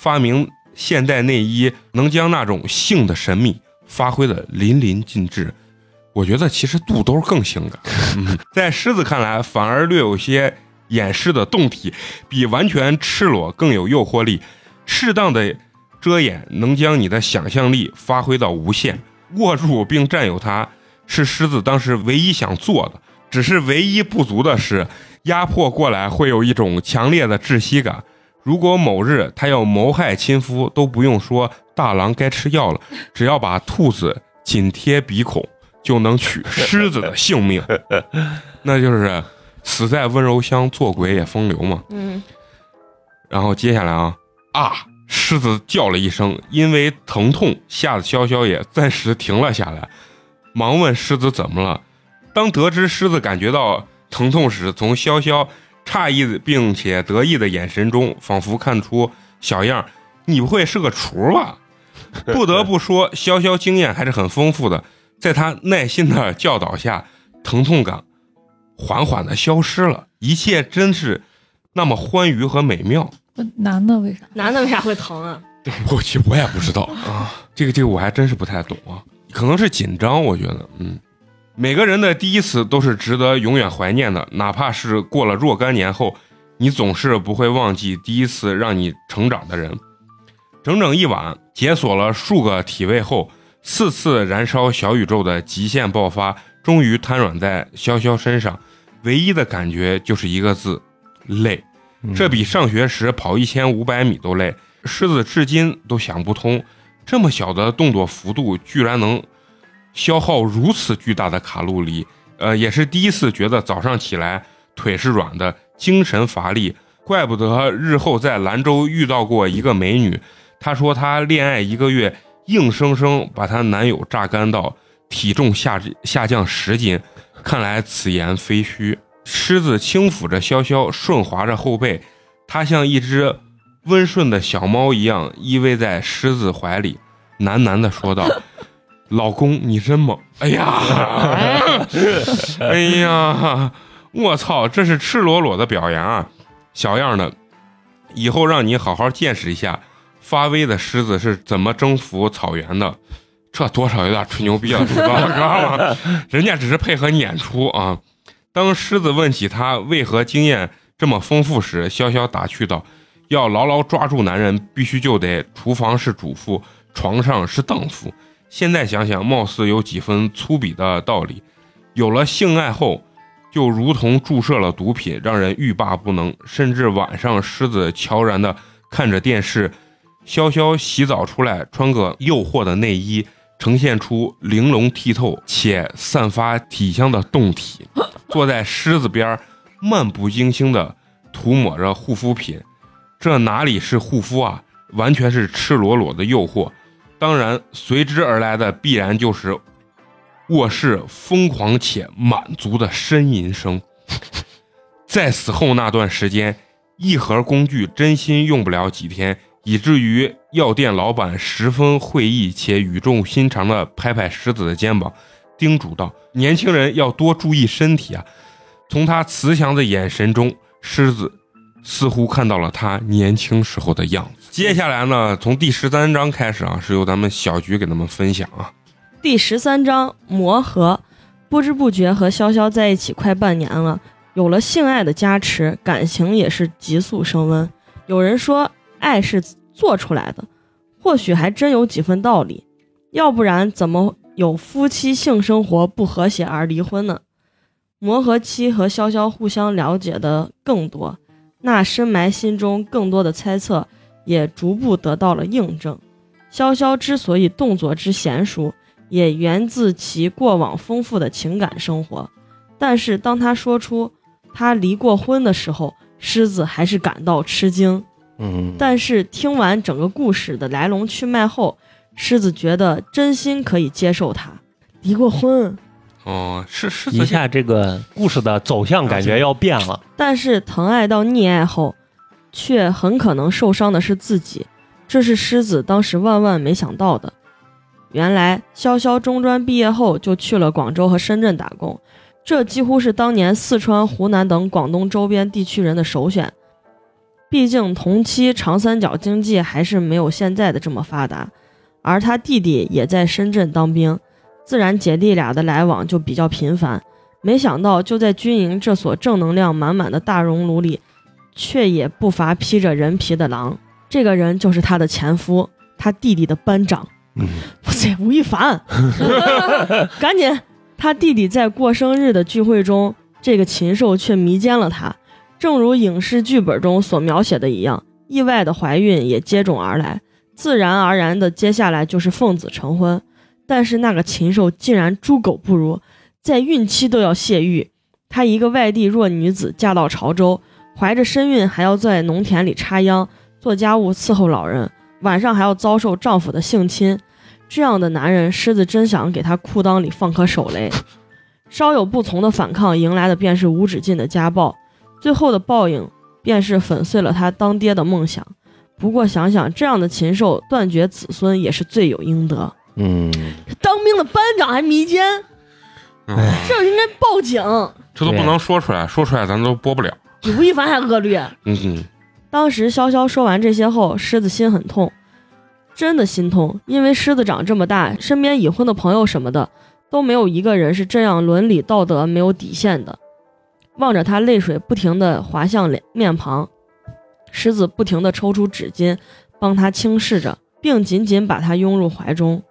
发明现代内衣，能将那种性的神秘发挥的淋漓尽致。我觉得其实肚兜更性感，嗯、在狮子看来反而略有些掩饰的胴体，比完全赤裸更有诱惑力。适当的遮掩能将你的想象力发挥到无限。握住并占有它，是狮子当时唯一想做的。只是唯一不足的是，压迫过来会有一种强烈的窒息感。如果某日他要谋害亲夫，都不用说大郎该吃药了，只要把兔子紧贴鼻孔，就能取狮子的性命。那就是死在温柔乡，做鬼也风流嘛。嗯，然后接下来啊啊，狮子叫了一声，因为疼痛吓得潇潇也暂时停了下来，忙问狮子怎么了。当得知狮子感觉到疼痛时，从潇潇诧异并且得意的眼神中，仿佛看出小样，你不会是个厨吧？不得不说，潇潇经验还是很丰富的，在他耐心的教导下，疼痛感缓缓的消失了，一切真是那么欢愉和美妙。男的为啥？男的为啥会疼啊？我其实我也不知道啊，这个这个我还真是不太懂啊，可能是紧张，我觉得，嗯，每个人的第一次都是值得永远怀念的，哪怕是过了若干年后，你总是不会忘记第一次让你成长的人。整整一晚，解锁了数个体位后，四次燃烧小宇宙的极限爆发，终于瘫软在潇潇身上，唯一的感觉就是一个字：累。这比上学时跑一千五百米都累。狮子至今都想不通，这么小的动作幅度居然能消耗如此巨大的卡路里。呃，也是第一次觉得早上起来腿是软的，精神乏力。怪不得日后在兰州遇到过一个美女，她说她恋爱一个月，硬生生把她男友榨干到体重下下降十斤。看来此言非虚。狮子轻抚着潇潇，顺滑着后背，它像一只温顺的小猫一样依偎在狮子怀里，喃喃地说道：“老公，你真猛！哎呀，哎呀，我操，这是赤裸裸的表扬啊！小样的，以后让你好好见识一下发威的狮子是怎么征服草原的。这多少有点吹牛逼了，知道吗？人家只是配合你演出啊。”当狮子问起他为何经验这么丰富时，潇潇打趣道：“要牢牢抓住男人，必须就得厨房是主妇，床上是荡妇。”现在想想，貌似有几分粗鄙的道理。有了性爱后，就如同注射了毒品，让人欲罢不能。甚至晚上，狮子悄然地看着电视，潇潇洗澡出来，穿个诱惑的内衣。呈现出玲珑剔透且散发体香的胴体，坐在狮子边漫不经心的涂抹着护肤品，这哪里是护肤啊，完全是赤裸裸的诱惑。当然，随之而来的必然就是卧室疯狂且满足的呻吟声。在死后那段时间，一盒工具真心用不了几天。以至于药店老板十分会意且语重心长地拍拍狮子的肩膀，叮嘱道：“年轻人要多注意身体啊！”从他慈祥的眼神中，狮子似乎看到了他年轻时候的样子。接下来呢，从第十三章开始啊，是由咱们小菊给他们分享啊。第十三章磨合，不知不觉和潇潇在一起快半年了，有了性爱的加持，感情也是急速升温。有人说，爱是。做出来的，或许还真有几分道理，要不然怎么有夫妻性生活不和谐而离婚呢？磨合期和潇潇互相了解的更多，那深埋心中更多的猜测也逐步得到了印证。潇潇之所以动作之娴熟，也源自其过往丰富的情感生活。但是当他说出他离过婚的时候，狮子还是感到吃惊。嗯，但是听完整个故事的来龙去脉后，狮子觉得真心可以接受他离过婚。哦，是狮子一下这个故事的走向感觉要变了。但是疼爱到溺爱后，却很可能受伤的是自己，这是狮子当时万万没想到的。原来潇潇中专毕业后就去了广州和深圳打工，这几乎是当年四川、湖南等广东周边地区人的首选。毕竟同期长三角经济还是没有现在的这么发达，而他弟弟也在深圳当兵，自然姐弟俩的来往就比较频繁。没想到就在军营这所正能量满满的大熔炉里，却也不乏披着人皮的狼。这个人就是他的前夫，他弟弟的班长。哇塞，吴亦凡，赶紧！他弟弟在过生日的聚会中，这个禽兽却迷奸了他。正如影视剧本中所描写的一样，意外的怀孕也接踵而来，自然而然的接下来就是奉子成婚。但是那个禽兽竟然猪狗不如，在孕期都要泄欲。她一个外地弱女子嫁到潮州，怀着身孕还要在农田里插秧、做家务、伺候老人，晚上还要遭受丈夫的性侵。这样的男人，狮子真想给他裤裆里放颗手雷。稍有不从的反抗，迎来的便是无止境的家暴。最后的报应便是粉碎了他当爹的梦想。不过想想，这样的禽兽断绝子孙也是罪有应得。嗯，当兵的班长还迷奸，这应该报警。这都不能说出来，说出来咱都播不了。比吴亦凡还恶劣。嗯嗯。当时潇潇说完这些后，狮子心很痛，真的心痛，因为狮子长这么大，身边已婚的朋友什么的都没有一个人是这样伦理道德没有底线的。望着他泪水不停地滑向脸面庞，狮子不停地抽出纸巾帮他轻视着，并紧紧把他拥入怀中，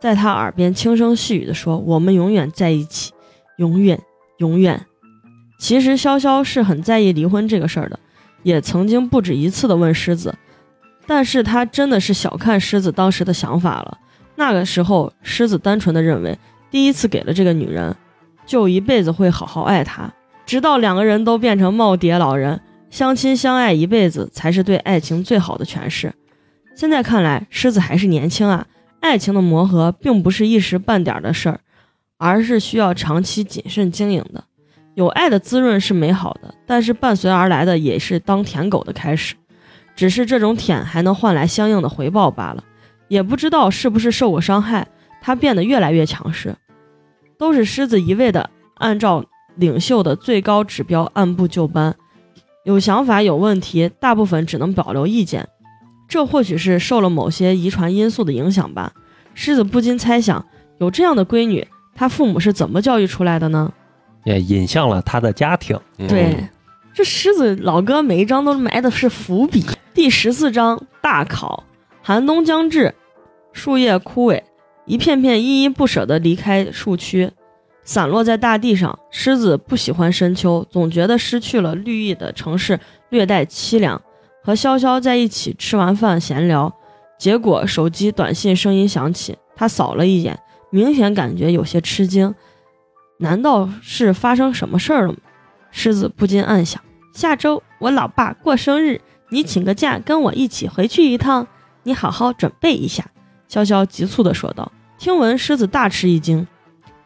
在他耳边轻声细语地说：“我们永远在一起，永远，永远。”其实潇潇是很在意离婚这个事儿的，也曾经不止一次的问狮子，但是他真的是小看狮子当时的想法了。那个时候，狮子单纯的认为，第一次给了这个女人，就一辈子会好好爱她，直到两个人都变成耄耋老人，相亲相爱一辈子，才是对爱情最好的诠释。现在看来，狮子还是年轻啊，爱情的磨合并不是一时半点的事儿，而是需要长期谨慎经营的。有爱的滋润是美好的，但是伴随而来的也是当舔狗的开始，只是这种舔还能换来相应的回报罢了。也不知道是不是受过伤害，他变得越来越强势。都是狮子一味的按照领袖的最高指标按部就班，有想法有问题，大部分只能保留意见。这或许是受了某些遗传因素的影响吧。狮子不禁猜想，有这样的闺女，她父母是怎么教育出来的呢？也引向了他的家庭。嗯对，这狮子老哥每一章都埋的是伏笔。第十四章大考，寒冬将至，树叶枯萎，一片片依依不舍地离开树区，散落在大地上。狮子不喜欢深秋，总觉得失去了绿意的城市略带凄凉。和潇潇在一起吃完饭闲聊，结果手机短信声音响起，他扫了一眼，明显感觉有些吃惊。难道是发生什么事儿了吗？狮子不禁暗想：下周我老爸过生日，你请个假跟我一起回去一趟，你好好准备一下。潇潇急促地说道。听闻，狮子大吃一惊，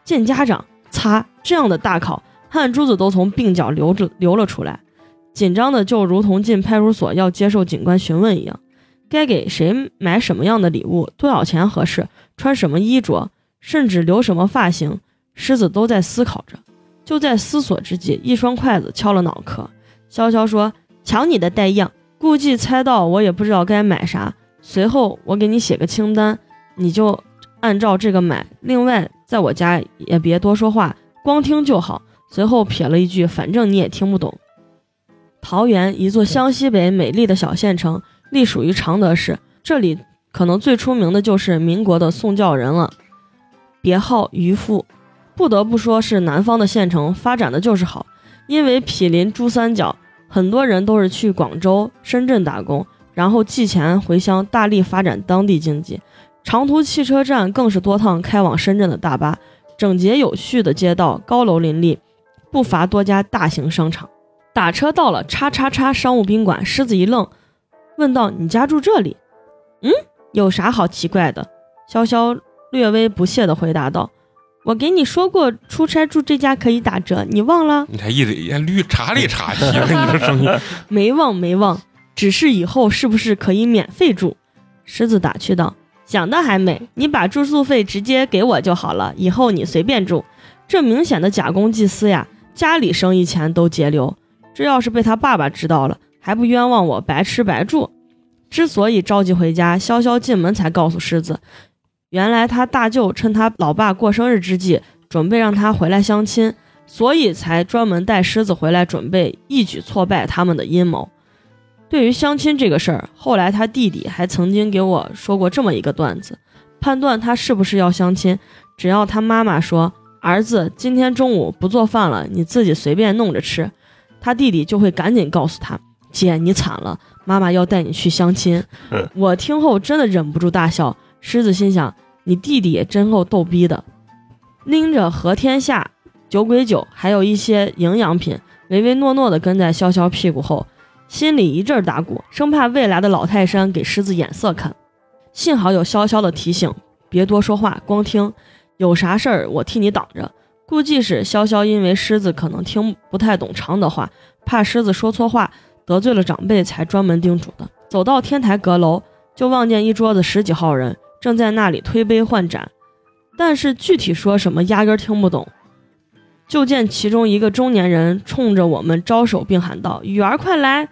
见家长，擦，这样的大考，汗珠子都从鬓角流着流了出来，紧张的就如同进派出所要接受警官询问一样。该给谁买什么样的礼物，多少钱合适，穿什么衣着，甚至留什么发型，狮子都在思考着。就在思索之际，一双筷子敲了脑壳。潇潇说：“瞧你的呆样，估计猜到我也不知道该买啥。随后我给你写个清单，你就按照这个买。另外，在我家也别多说话，光听就好。”随后撇了一句：“反正你也听不懂。”桃园，一座湘西北美丽的小县城，隶属于常德市。这里可能最出名的就是民国的宋教仁了，别号渔夫。不得不说是南方的县城发展的就是好，因为毗邻珠三角，很多人都是去广州、深圳打工，然后寄钱回乡，大力发展当地经济。长途汽车站更是多趟开往深圳的大巴，整洁有序的街道，高楼林立，不乏多家大型商场。打车到了叉叉叉商务宾馆，狮子一愣，问道：“你家住这里？嗯，有啥好奇怪的？”潇潇略微不屑地回答道。我给你说过，出差住这家可以打折，你忘了？你还一直也捋查里查气的，你这声音。没忘没忘，只是以后是不是可以免费住？狮子打趣道：“想的还美，你把住宿费直接给我就好了，以后你随便住。”这明显的假公济私呀！家里生意钱都节流，这要是被他爸爸知道了，还不冤枉我白吃白住？之所以着急回家，潇潇进门才告诉狮子。原来他大舅趁他老爸过生日之际，准备让他回来相亲，所以才专门带狮子回来，准备一举挫败他们的阴谋。对于相亲这个事儿，后来他弟弟还曾经给我说过这么一个段子：判断他是不是要相亲，只要他妈妈说“儿子，今天中午不做饭了，你自己随便弄着吃”，他弟弟就会赶紧告诉他：“姐，你惨了，妈妈要带你去相亲。”我听后真的忍不住大笑。狮子心想：“你弟弟也真够逗逼的。”拎着和天下酒鬼酒，还有一些营养品，唯唯诺诺的跟在潇潇屁股后，心里一阵打鼓，生怕未来的老泰山给狮子眼色看。幸好有潇潇的提醒，别多说话，光听。有啥事儿我替你挡着。估计是潇潇因为狮子可能听不太懂常德话，怕狮子说错话得罪了长辈，才专门叮嘱的。走到天台阁楼。就望见一桌子十几号人正在那里推杯换盏，但是具体说什么压根听不懂。就见其中一个中年人冲着我们招手，并喊道：“雨儿快来！”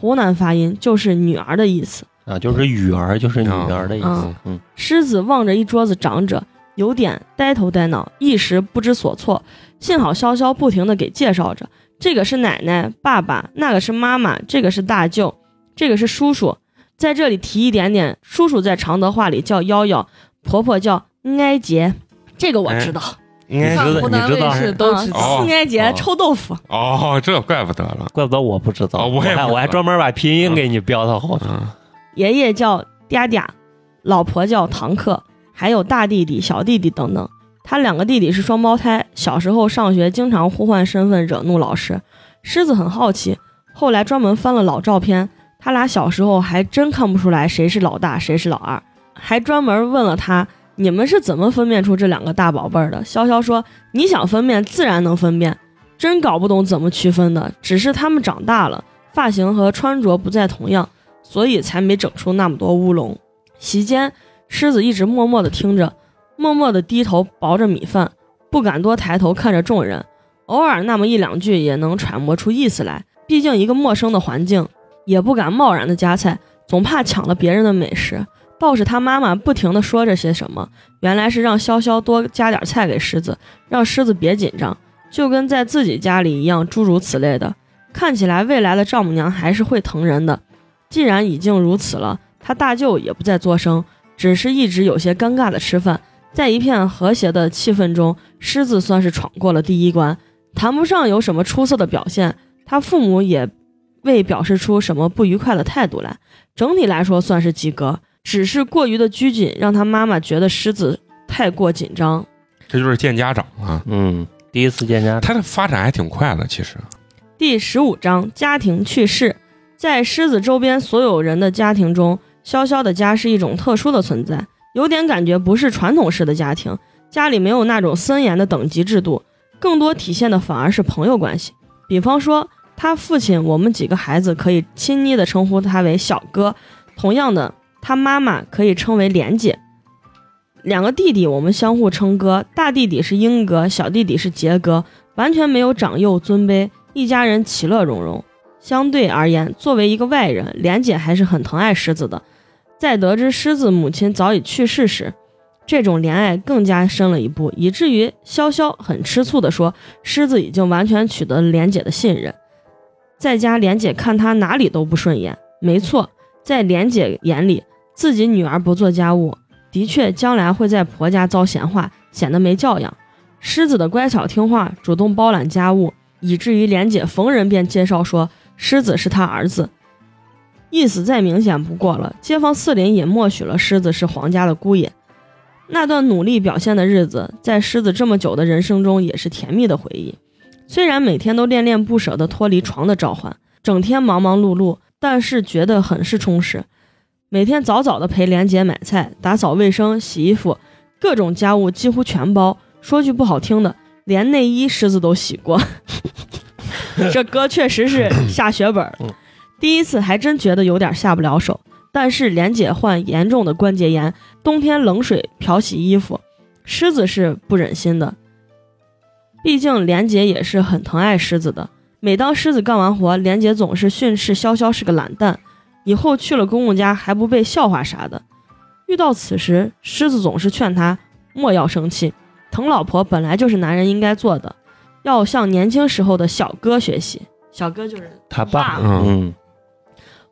湖南发音就是女儿的意思啊，就是雨儿，就是女儿的意思。嗯，狮子望着一桌子长者，有点呆头呆脑，一时不知所措。幸好潇潇不停的给介绍着：“这个是奶奶、爸爸，那个是妈妈，这个是大舅，这个是叔叔。”在这里提一点点，叔叔在常德话里叫幺幺，婆婆叫哀杰，这个我知道。应该知道，湖南你知道卫视都知哦道。四年节哦臭豆腐，哦，这怪不得了。怪不得我不知道，哦我也我还专门把拼音给你标到后头。嗯，爷爷叫嗲嗲，老婆叫堂客，还有大弟弟、小弟弟等等。他两个弟弟是双胞胎，小时候上学经常互换身份，惹怒老师。狮子很好奇，后来专门翻了老照片，他俩小时候还真看不出来谁是老大，谁是老二，还专门问了他。你们是怎么分辨出这两个大宝贝儿的？潇潇说：“你想分辨，自然能分辨。真搞不懂怎么区分的，只是他们长大了，发型和穿着不再同样，所以才没整出那么多乌龙。席间，狮子一直默默地听着，默默地低头薄着米饭，不敢多抬头看着众人。偶尔那么一两句也能揣摩出意思来，毕竟一个陌生的环境，也不敢贸然的夹菜，总怕抢了别人的美食。倒是他妈妈不停地说着些什么，原来是让潇潇多加点菜给狮子，让狮子别紧张，就跟在自己家里一样，诸如此类的。看起来未来的丈母娘还是会疼人的。既然已经如此了，他大舅也不再作声，只是一直有些尴尬的吃饭。在一片和谐的气氛中，狮子算是闯过了第一关，谈不上有什么出色的表现，他父母也未表示出什么不愉快的态度来。整体来说算是及格，只是过于的拘谨，让他妈妈觉得狮子太过紧张。这就是见家长啊。嗯，第一次见家长，他的发展还挺快的，其实。第十五章家庭趣事，在狮子周边所有人的家庭中，潇潇的家是一种特殊的存在，有点感觉不是传统式的家庭，家里没有那种森严的等级制度，更多体现的反而是朋友关系。比方说，他父亲，我们几个孩子可以亲昵的称呼他为小哥，同样的，他妈妈可以称为莲姐。两个弟弟，我们相互称哥，大弟弟是英哥，小弟弟是杰哥，完全没有长幼尊卑，一家人其乐融融。相对而言，作为一个外人，莲姐还是很疼爱狮子的。在得知狮子母亲早已去世时，这种怜爱更加深了一步，以至于潇潇很吃醋地说：“狮子已经完全取得了莲姐的信任。”在家，莲姐看他哪里都不顺眼。没错，在莲姐眼里，自己女儿不做家务，的确将来会在婆家遭闲话，显得没教养。狮子的乖巧听话，主动包揽家务，以至于莲姐逢人便介绍说狮子是他儿子，意思再明显不过了。街坊四邻也默许了狮子是皇家的姑爷。那段努力表现的日子，在狮子这么久的人生中也是甜蜜的回忆。虽然每天都恋恋不舍地脱离床的召唤，整天忙忙碌碌，但是觉得很是充实。每天早早的陪莲姐买菜、打扫卫生、洗衣服，各种家务几乎全包。说句不好听的，连内衣狮子都洗过。这哥确实是 下血本儿嗯，第一次还真觉得有点下不了手。但是莲姐患严重的关节炎，冬天冷水漂洗衣服，狮子是不忍心的。毕竟莲姐也是很疼爱狮子的。每当狮子干完活，莲姐总是训斥潇潇是个懒蛋，以后去了公公家还不被笑话啥的。遇到此时，狮子总是劝他莫要生气，疼老婆本来就是男人应该做的，要向年轻时候的小哥学习。小哥就是 他爸，嗯嗯，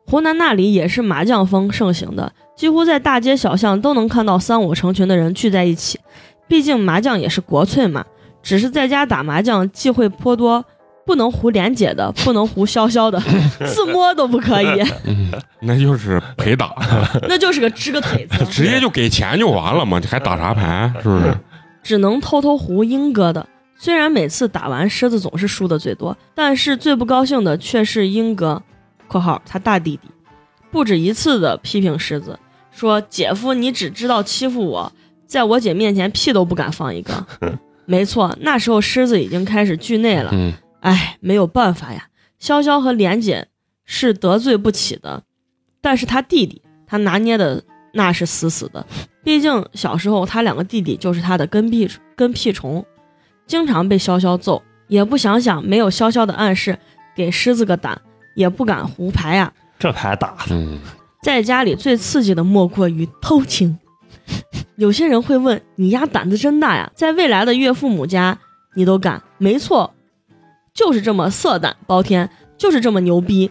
湖南那里也是麻将风盛行的，几乎在大街小巷都能看到三五成群的人聚在一起。毕竟麻将也是国粹嘛，只是在家打麻将忌讳颇多，不能胡莲姐的，不能胡潇潇的，自摸都不可以，嗯，那就是陪打，那就是个支个腿子，直接就给钱就完了嘛，你还打啥牌？是不是？只能偷偷胡英哥的。虽然每次打完狮子总是输的最多，但是最不高兴的却是英哥（括号他大弟弟），不止一次的批评狮子，说：“姐夫，你只知道欺负我，在我姐面前屁都不敢放一个。”没错，那时候狮子已经开始惧内了。嗯，哎，没有办法呀，潇潇和莲姐是得罪不起的，但是他弟弟他拿捏的那是死死的，毕竟小时候他两个弟弟就是他的跟屁跟屁虫，经常被潇潇揍，也不想想没有潇潇的暗示，给狮子个胆，也不敢胡牌呀、这牌打的，嗯，在家里最刺激的莫过于偷情。有些人会问：“你丫胆子真大呀，在未来的岳父母家你都敢？”没错，就是这么色胆包天，就是这么牛逼。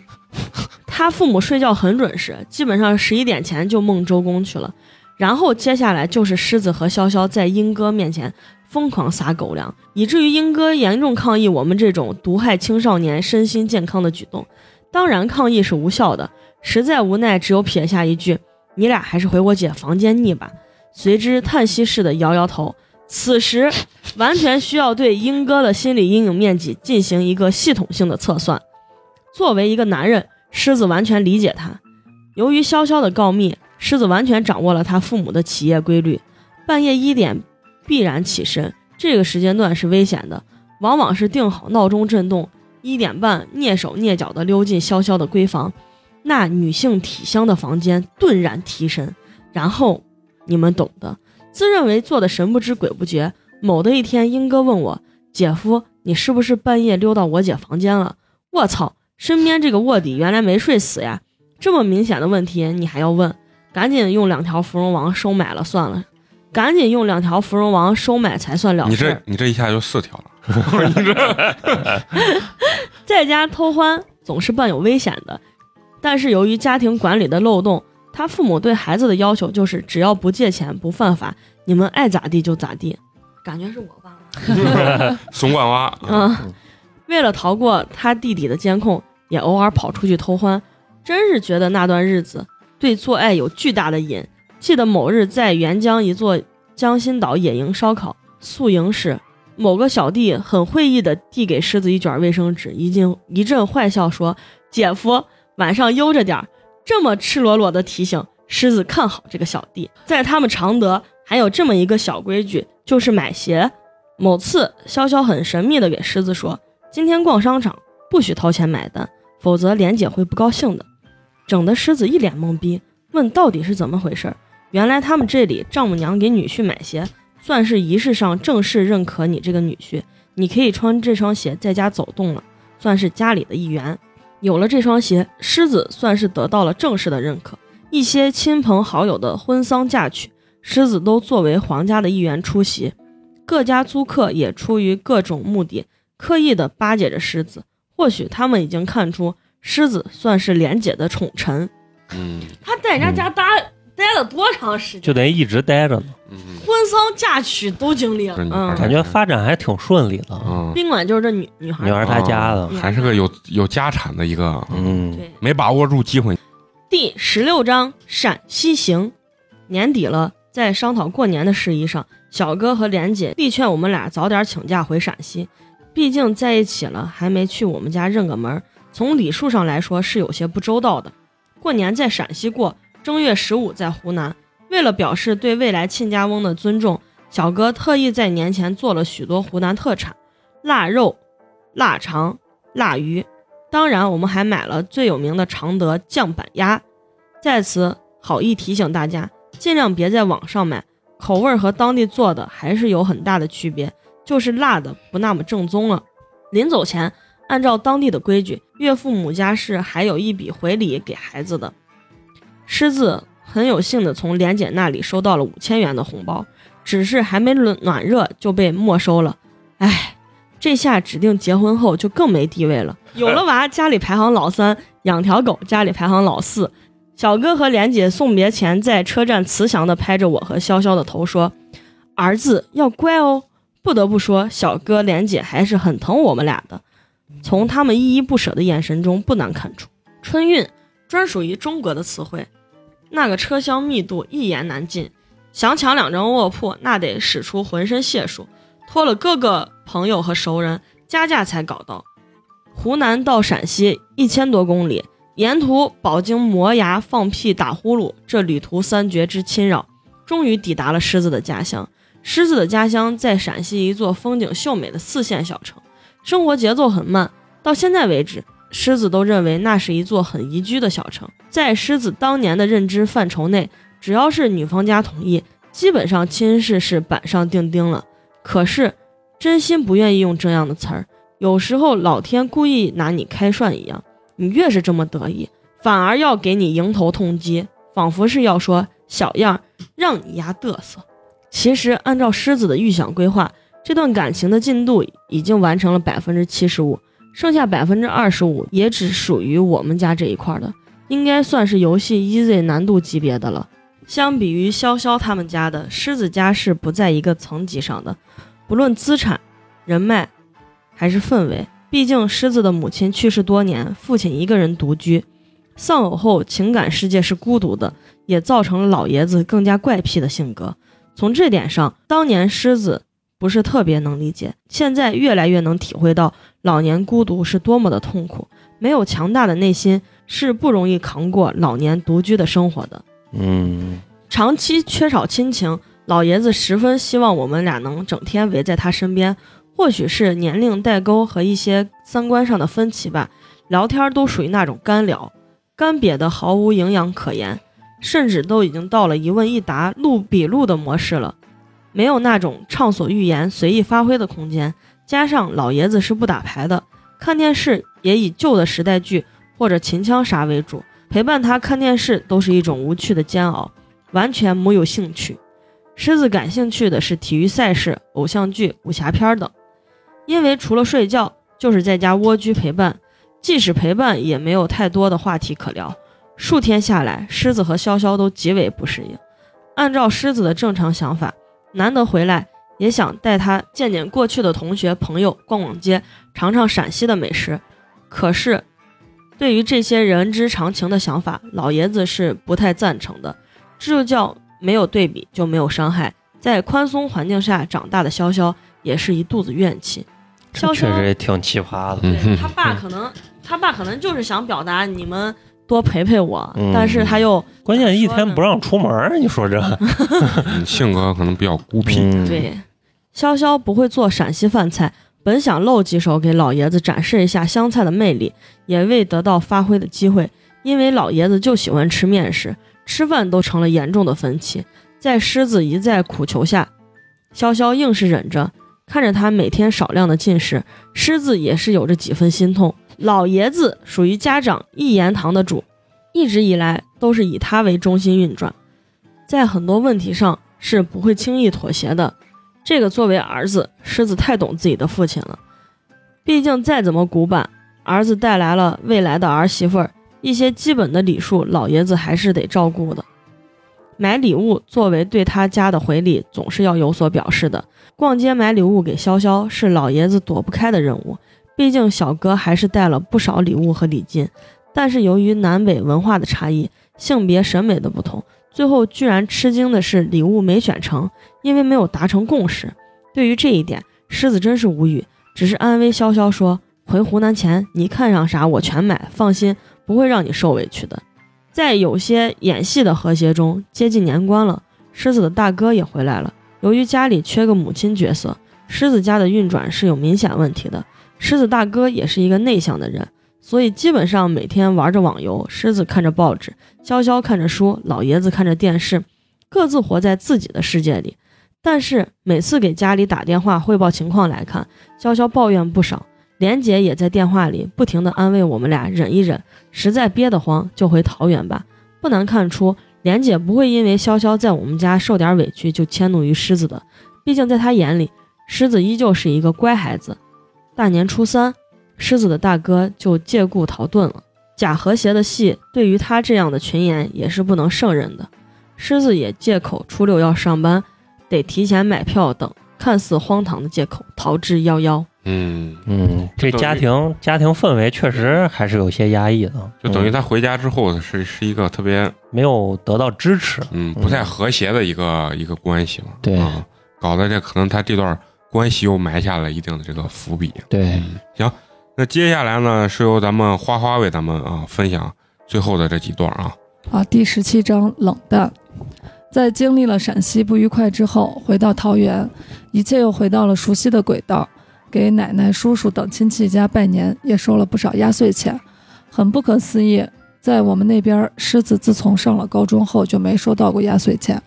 他父母睡觉很准时，基本上十一点前就梦周公去了。然后接下来就是狮子和潇潇在英哥面前疯狂撒狗粮，以至于英哥严重抗议我们这种毒害青少年身心健康的举动。当然，抗议是无效的，实在无奈，只有撇下一句：“你俩还是回我姐房间腻吧。”随之叹息似的摇摇头。此时，完全需要对英哥的心理阴影面积进行一个系统性的测算。作为一个男人，狮子完全理解他。由于潇潇的告密，狮子完全掌握了他父母的起夜规律，半夜一点必然起身，这个时间段是危险的，往往是定好闹钟震动，一点半蹑手蹑脚地溜进潇潇的闺房，那女性体香的房间顿然提神，然后你们懂的，自认为做的神不知鬼不觉。某的一天，英哥问我：“姐夫，你是不是半夜溜到我姐房间了？”我操，身边这个卧底原来没睡死呀！这么明显的问题你还要问？赶紧用两条芙蓉王收买了算了，赶紧用两条芙蓉王收买才算了你这事。你这一下就四条了，你 这在家偷欢总是伴有危险的，但是由于家庭管理的漏洞，他父母对孩子的要求就是只要不借钱不犯法，你们爱咋地就咋地。感觉是我爸妈。怂惯娃，嗯，为了逃过他弟弟的监控，也偶尔跑出去偷欢，真是觉得那段日子对做爱有巨大的瘾。记得某日在沅江一座江心岛野营烧烤，宿营时，某个小弟很会意的递给狮子一卷卫生纸，一进一阵坏笑说：“姐夫，晚上悠着点儿。”这么赤裸裸的提醒，狮子看好这个小弟。在他们常德还有这么一个小规矩，就是买鞋。某次，潇潇很神秘的给狮子说：“今天逛商场不许掏钱买单，否则莲姐会不高兴的。”整得狮子一脸懵逼，问到底是怎么回事儿。原来他们这里丈母娘给女婿买鞋，算是仪式上正式认可你这个女婿，你可以穿这双鞋在家走动了，算是家里的一员。有了这双鞋，狮子算是得到了正式的认可。一些亲朋好友的婚丧嫁娶，狮子都作为皇家的一员出席。各家租客也出于各种目的，刻意的巴结着狮子。或许他们已经看出狮子算是莲姐的宠臣。嗯他在人家家待待了多长时间？就等于一直待着呢，嗯婚丧嫁娶都经历了。嗯，感觉发展还挺顺利的。嗯，宾馆就是这女女孩女儿她家的，嗯还是个有有家产的一个，嗯，对。没把握住机会，第十六章陕西行。年底了，在商讨过年的事宜上，小哥和莲姐力劝我们俩早点请假回陕西，毕竟在一起了，还没去我们家认个门儿，从礼数上来说是有些不周到的。过年在陕西过，正月十五在湖南。为了表示对未来亲家翁的尊重，小哥特意在年前做了许多湖南特产，腊肉、腊肠、腊鱼。当然，我们还买了最有名的常德酱板鸭。在此好意提醒大家，尽量别在网上买，口味和当地做的还是有很大的区别，就是辣的不那么正宗了。临走前，按照当地的规矩，岳父母家是还有一笔回礼给孩子的。狮子很有幸的从莲姐那里收到了五千元的红包，只是还没暖暖热就被没收了。唉，这下指定结婚后就更没地位了。有了娃，家里排行老三；养条狗，家里排行老四。小哥和莲姐送别前，在车站慈祥的拍着我和潇潇的头说：“儿子要乖哦。”不得不说，小哥莲姐还是很疼我们俩的。从他们依依不舍的眼神中，不难看出，春运专属于中国的词汇。那个车厢密度一言难尽，想抢两张卧铺，那得使出浑身解数，托了各个朋友和熟人加价才搞到。湖南到陕西一千多公里，沿途饱经磨牙、放屁、打呼噜，这旅途三绝之侵扰，终于抵达了狮子的家乡。狮子的家乡在陕西一座风景秀美的四线小城，生活节奏很慢。到现在为止，狮子都认为那是一座很宜居的小城。在狮子当年的认知范畴内，只要是女方家同意，基本上亲事是板上钉钉了。可是，真心不愿意用这样的词儿。有时候老天故意拿你开涮一样，你越是这么得意，反而要给你迎头痛击，仿佛是要说小样，让你丫嘚瑟。其实按照狮子的预想规划，这段感情的进度已经完成了百分之七十五，剩下百分之二十五也只属于我们家这一块的，应该算是游戏 easy 难度级别的了。相比于潇潇他们家的，狮子家是不在一个层级上的。不论资产、人脉还是氛围，毕竟狮子的母亲去世多年，父亲一个人独居，丧偶后情感世界是孤独的，也造成了老爷子更加怪癖的性格。从这点上，当年狮子不是特别能理解，现在越来越能体会到老年孤独是多么的痛苦。没有强大的内心是不容易扛过老年独居的生活的。嗯长期缺少亲情，老爷子十分希望我们俩能整天围在他身边。或许是年龄代沟和一些三观上的分歧吧，聊天都属于那种干聊，干瘪的毫无营养可言，甚至都已经到了一问一答、录笔录的模式了，没有那种畅所欲言、随意发挥的空间。加上老爷子是不打牌的，看电视也以旧的时代剧或者秦腔啥为主，陪伴他看电视都是一种无趣的煎熬，完全没有兴趣。狮子感兴趣的是体育赛事、偶像剧、武侠片等，因为除了睡觉就是在家蜗居陪伴，即使陪伴也没有太多的话题可聊。数天下来，狮子和潇潇都极为不适应。按照狮子的正常想法，难得回来，也想带他见见过去的同学朋友，逛逛街，尝尝陕西的美食。可是，对于这些人之常情的想法，老爷子是不太赞成的。这就叫没有对比就没有伤害。在宽松环境下长大的潇潇也是一肚子怨气。潇潇确实也挺奇葩的。他爸可能，他爸可能就是想表达你们多陪陪我，嗯但是他又关键一天不让出门儿，你说这？嗯性格可能比较孤僻。嗯，对，潇潇不会做陕西饭菜，本想露几手给老爷子展示一下湘菜的魅力，也未得到发挥的机会，因为老爷子就喜欢吃面食，吃饭都成了严重的分歧。在狮子一再苦求下，潇潇硬是忍着，看着他每天少量的进食，狮子也是有着几分心痛。老爷子属于家长一言堂的主，一直以来都是以他为中心运转，在很多问题上是不会轻易妥协的。这个作为儿子，狮子太懂自己的父亲了。毕竟再怎么古板，儿子带来了未来的儿媳妇儿，一些基本的礼数，老爷子还是得照顾的。买礼物作为对他家的回礼，总是要有所表示的。逛街买礼物给潇潇是老爷子躲不开的任务，毕竟小哥还是带了不少礼物和礼金。但是由于南北文化的差异、性别审美的不同，最后居然吃惊的是礼物没选成，因为没有达成共识。对于这一点，狮子真是无语，只是安慰潇潇说：“回湖南前，你看上啥我全买，放心，不会让你受委屈的。”在有些演戏的和谐中，接近年关了，狮子的大哥也回来了。由于家里缺个母亲角色，狮子家的运转是有明显问题的。狮子大哥也是一个内向的人，所以基本上每天玩着网游，狮子看着报纸，潇潇看着书，老爷子看着电视，各自活在自己的世界里。但是每次给家里打电话汇报情况来看，潇潇抱怨不少，莲姐也在电话里不停地安慰我们俩忍一忍，实在憋得慌就回桃园吧。不难看出，莲姐不会因为潇潇在我们家受点委屈就迁怒于狮子的，毕竟在她眼里，狮子依旧是一个乖孩子。大年初三，狮子的大哥就借故逃遁了。假和谐的戏，对于他这样的群演也是不能胜任的。狮子也借口初六要上班，得提前买票等看似荒唐的借口逃之夭夭。嗯，嗯，这家庭家庭氛围确实还是有些压抑的，就等于嗯他回家之后是是一个特别没有得到支持。嗯不太和谐的一个一个关系嘛。对啊，搞得这可能他这段关系又埋下了一定的这个伏笔。对，嗯，行，那接下来呢是由咱们花花为咱们啊分享最后的这几段啊。啊，第十七章冷淡。在经历了陕西不愉快之后，回到桃园，一切又回到了熟悉的轨道。给奶奶、叔叔等亲戚家拜年，也收了不少压岁钱。很不可思议，在我们那边，狮子自从上了高中后就没收到过压岁钱。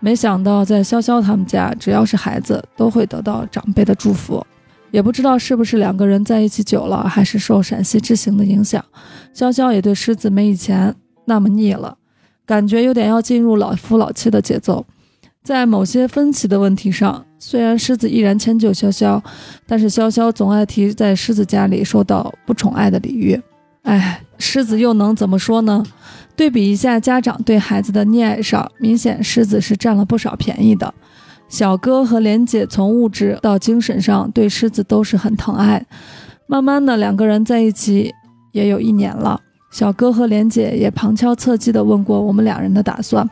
没想到在潇潇他们家，只要是孩子都会得到长辈的祝福。也不知道是不是两个人在一起久了，还是受陕西之行的影响，潇潇也对狮子没以前那么腻了，感觉有点要进入老夫老妻的节奏。在某些分歧的问题上，虽然狮子依然迁就潇潇，但是潇潇总爱提在狮子家里受到不宠爱的礼遇。哎，狮子又能怎么说呢？对比一下家长对孩子的溺爱上，明显狮子是占了不少便宜的。小哥和莲姐从物质到精神上对狮子都是很疼爱。慢慢的，两个人在一起也有一年了。小哥和莲姐也旁敲侧击地问过我们两人的打算，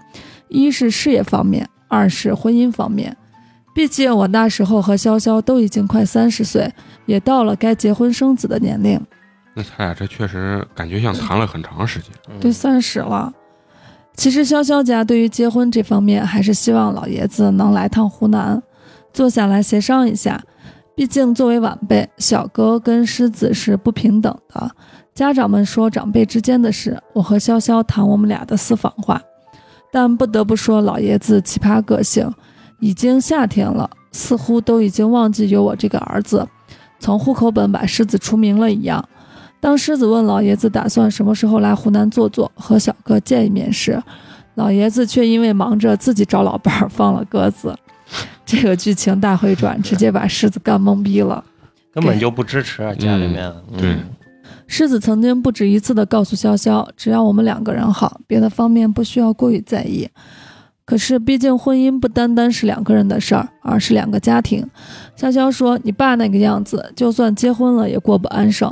一是事业方面，二是婚姻方面。毕竟我那时候和潇潇都已经快三十岁，也到了该结婚生子的年龄。那他俩这确实感觉像谈了很长时间。对，算是了。其实潇潇家对于结婚这方面，还是希望老爷子能来趟湖南，坐下来协商一下。毕竟作为晚辈，小哥跟狮子是不平等的。家长们说长辈之间的事，我和潇潇谈我们俩的私房话。但不得不说，老爷子奇葩个性。已经夏天了，似乎都已经忘记有我这个儿子，从户口本把狮子除名了一样。当狮子问老爷子打算什么时候来湖南坐坐，和小哥见一面时，老爷子却因为忙着自己找老伴儿放了鸽子。这个剧情大回转，直接把狮子干懵逼了。根本就不支持家里面。对，狮子曾经不止一次的告诉潇潇，只要我们两个人好，别的方面不需要过于在意。可是，毕竟婚姻不单单是两个人的事儿，而是两个家庭。潇潇说：“你爸那个样子，就算结婚了也过不安生。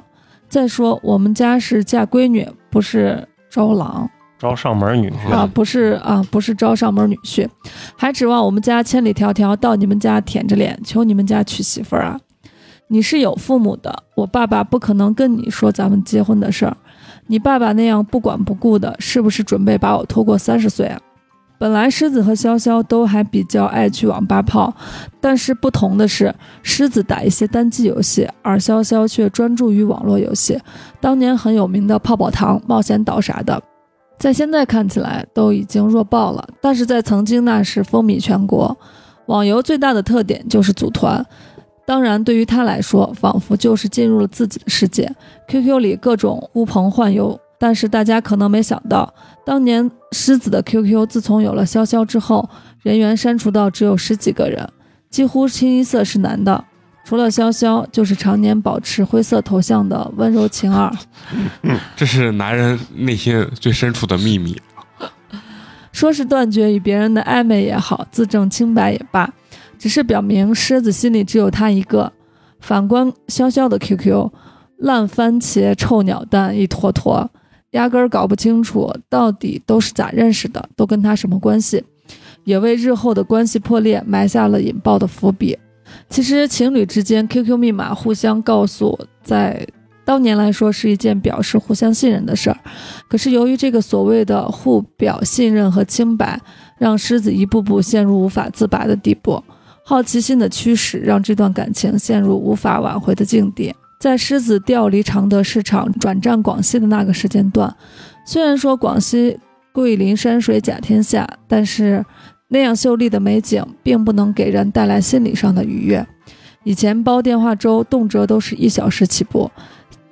再说，我们家是嫁闺女，不是招郎，招上门女婿啊，不是啊，不是招上门女婿，还指望我们家千里迢迢到你们家舔着脸求你们家娶媳妇儿啊？你是有父母的，我爸爸不可能跟你说咱们结婚的事儿。你爸爸那样不管不顾的，是不是准备把我拖过三十岁啊？”本来狮子和潇潇都还比较爱去网吧泡，但是不同的是，狮子打一些单机游戏，而潇潇却专注于网络游戏。当年很有名的泡泡糖、冒险岛啥的，在现在看起来都已经弱爆了，但是在曾经那是风靡全国。网游最大的特点就是组团，当然对于他来说，仿佛就是进入了自己的世界。QQ 里各种呼朋唤友。但是大家可能没想到，当年狮子的 QQ 自从有了潇潇之后，人员删除到只有十几个人，几乎清一色是男的，除了潇潇，就是常年保持灰色头像的温柔晴儿。这是男人内心最深处的秘密。说是断绝与别人的暧昧也好，自证清白也罢，只是表明狮子心里只有他一个。反观潇潇的 QQ，烂番茄、臭鸟蛋一坨坨。压根儿搞不清楚到底都是咋认识的，都跟他什么关系，也为日后的关系破裂埋下了引爆的伏笔。其实情侣之间 QQ 密码互相告诉，在当年来说是一件表示互相信任的事儿。可是由于这个所谓的互表信任和清白，让狮子一步步陷入无法自拔的地步。好奇心的驱使让这段感情陷入无法挽回的境地。在狮子调离常德市场转战广西的那个时间段，虽然说广西桂林山水甲天下，但是那样秀丽的美景并不能给人带来心理上的愉悦。以前煲电话粥动辄都是一小时起步，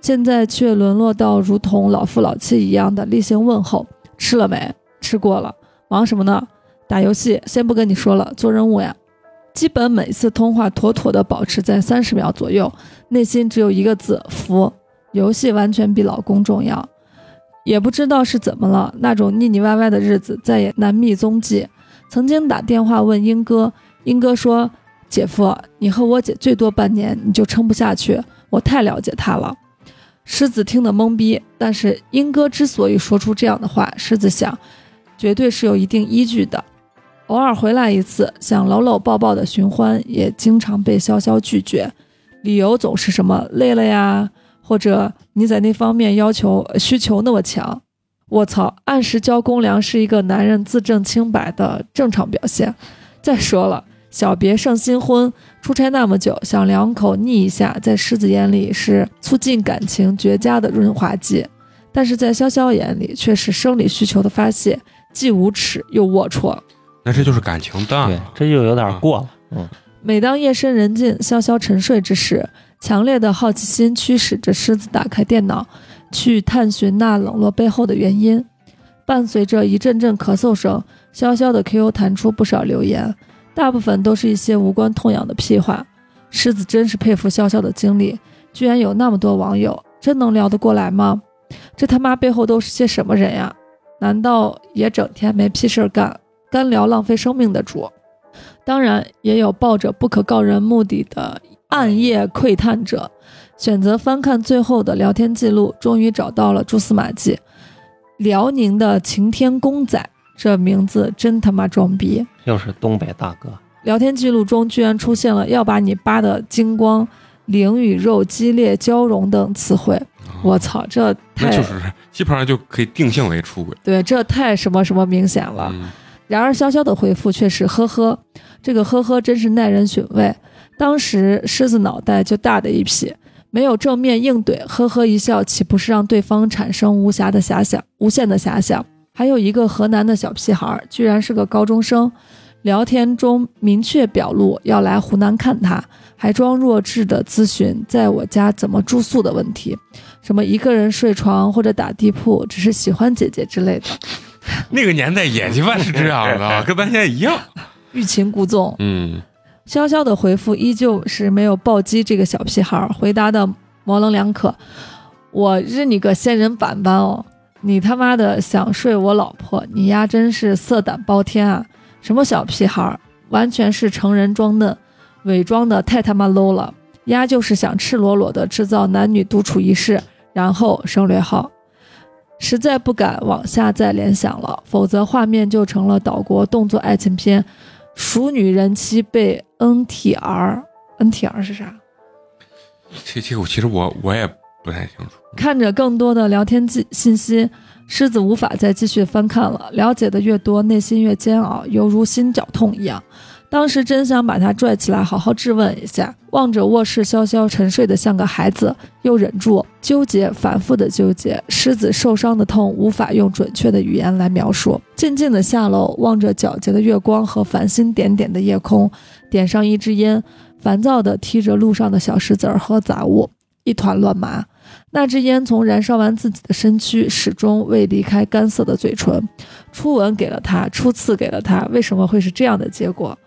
现在却沦落到如同老夫老妻一样的例行问候：“吃了没？吃过了。忙什么呢？打游戏。先不跟你说了，做任务呀。”基本每次通话妥妥的保持在三十秒左右，内心只有一个字服。游戏完全比老公重要，也不知道是怎么了，那种腻腻歪歪的日子再也难觅踪迹。曾经打电话问英哥，英哥说：“姐夫，你和我姐最多半年你就撑不下去，我太了解她了。”狮子听得懵逼，但是英哥之所以说出这样的话，狮子想，绝对是有一定依据的。偶尔回来一次，想搂搂抱抱的寻欢，也经常被潇潇拒绝，理由总是什么累了呀，或者你在那方面要求需求那么强。我操，按时交公粮是一个男人自证清白的正常表现。再说了，小别胜新婚，出差那么久，想两口腻一下，在狮子眼里是促进感情绝佳的润滑剂，但是在潇潇眼里却是生理需求的发泄，既无耻又龌龊。那这就是感情淡，对，这就有点过了。嗯，每当夜深人静、潇潇沉睡之时，强烈的好奇心驱使着狮子打开电脑，去探寻那冷落背后的原因。伴随着一阵阵咳嗽声，潇潇的 QQ 弹出不少留言，大部分都是一些无关痛痒的屁话。狮子真是佩服潇潇的经历，居然有那么多网友，真能聊得过来吗？这他妈背后都是些什么人呀？难道也整天没屁事儿干？干聊浪费生命的主，当然，也有抱着不可告人目的的暗夜窥探者，选择翻看最后的聊天记录，终于找到了蛛丝马迹。辽宁的晴天公仔，这名字真他妈装逼！又是东北大哥，聊天记录中居然出现了要把你扒的精光、灵与肉激烈交融等词汇，我操，这太那就是基本上就可以定性为出轨对，这太什么什么明显了。嗯然而潇潇的回复却是呵呵，这个呵呵真是耐人寻味。当时狮子脑袋就大的一批，没有正面应对，呵呵一笑，岂不是让对方产生无暇的遐想、无限的遐想？还有一个河南的小屁孩，居然是个高中生，聊天中明确表露要来湖南看他，还装弱智的咨询在我家怎么住宿的问题，什么一个人睡床或者打地铺，只是喜欢姐姐之类的。那个年代也鸡巴是这样的，跟咱现在一样。欲擒故纵，嗯，潇潇的回复依旧是没有暴击这个小屁孩儿，回答的模棱两可。我日你个仙人板板哦！你他妈的想睡我老婆，你丫真是色胆包天啊！什么小屁孩儿，完全是成人装嫩，伪装的太他妈 low 了。丫就是想赤裸裸的制造男女独处一室，然后省略号。实在不敢往下再联想了，否则画面就成了岛国动作爱情片。熟女人妻被 NTR，NTR 是啥？这这个我其实我我也不太清楚。看着更多的聊天记信息，狮子无法再继续翻看了。了解的越多，内心越煎熬，犹如心绞痛一样。当时真想把他拽起来，好好质问一下。望着卧室潇潇沉睡的像个孩子，又忍住纠结，反复的纠结。狮子受伤的痛无法用准确的语言来描述。静静的下楼，望着皎洁的月光和繁星点点的夜空，点上一支烟，烦躁的踢着路上的小石子儿和杂物，一团乱麻。那支烟从燃烧完自己的身躯，始终未离开干涩的嘴唇。初吻给了他，初次给了他，为什么会是这样的结果？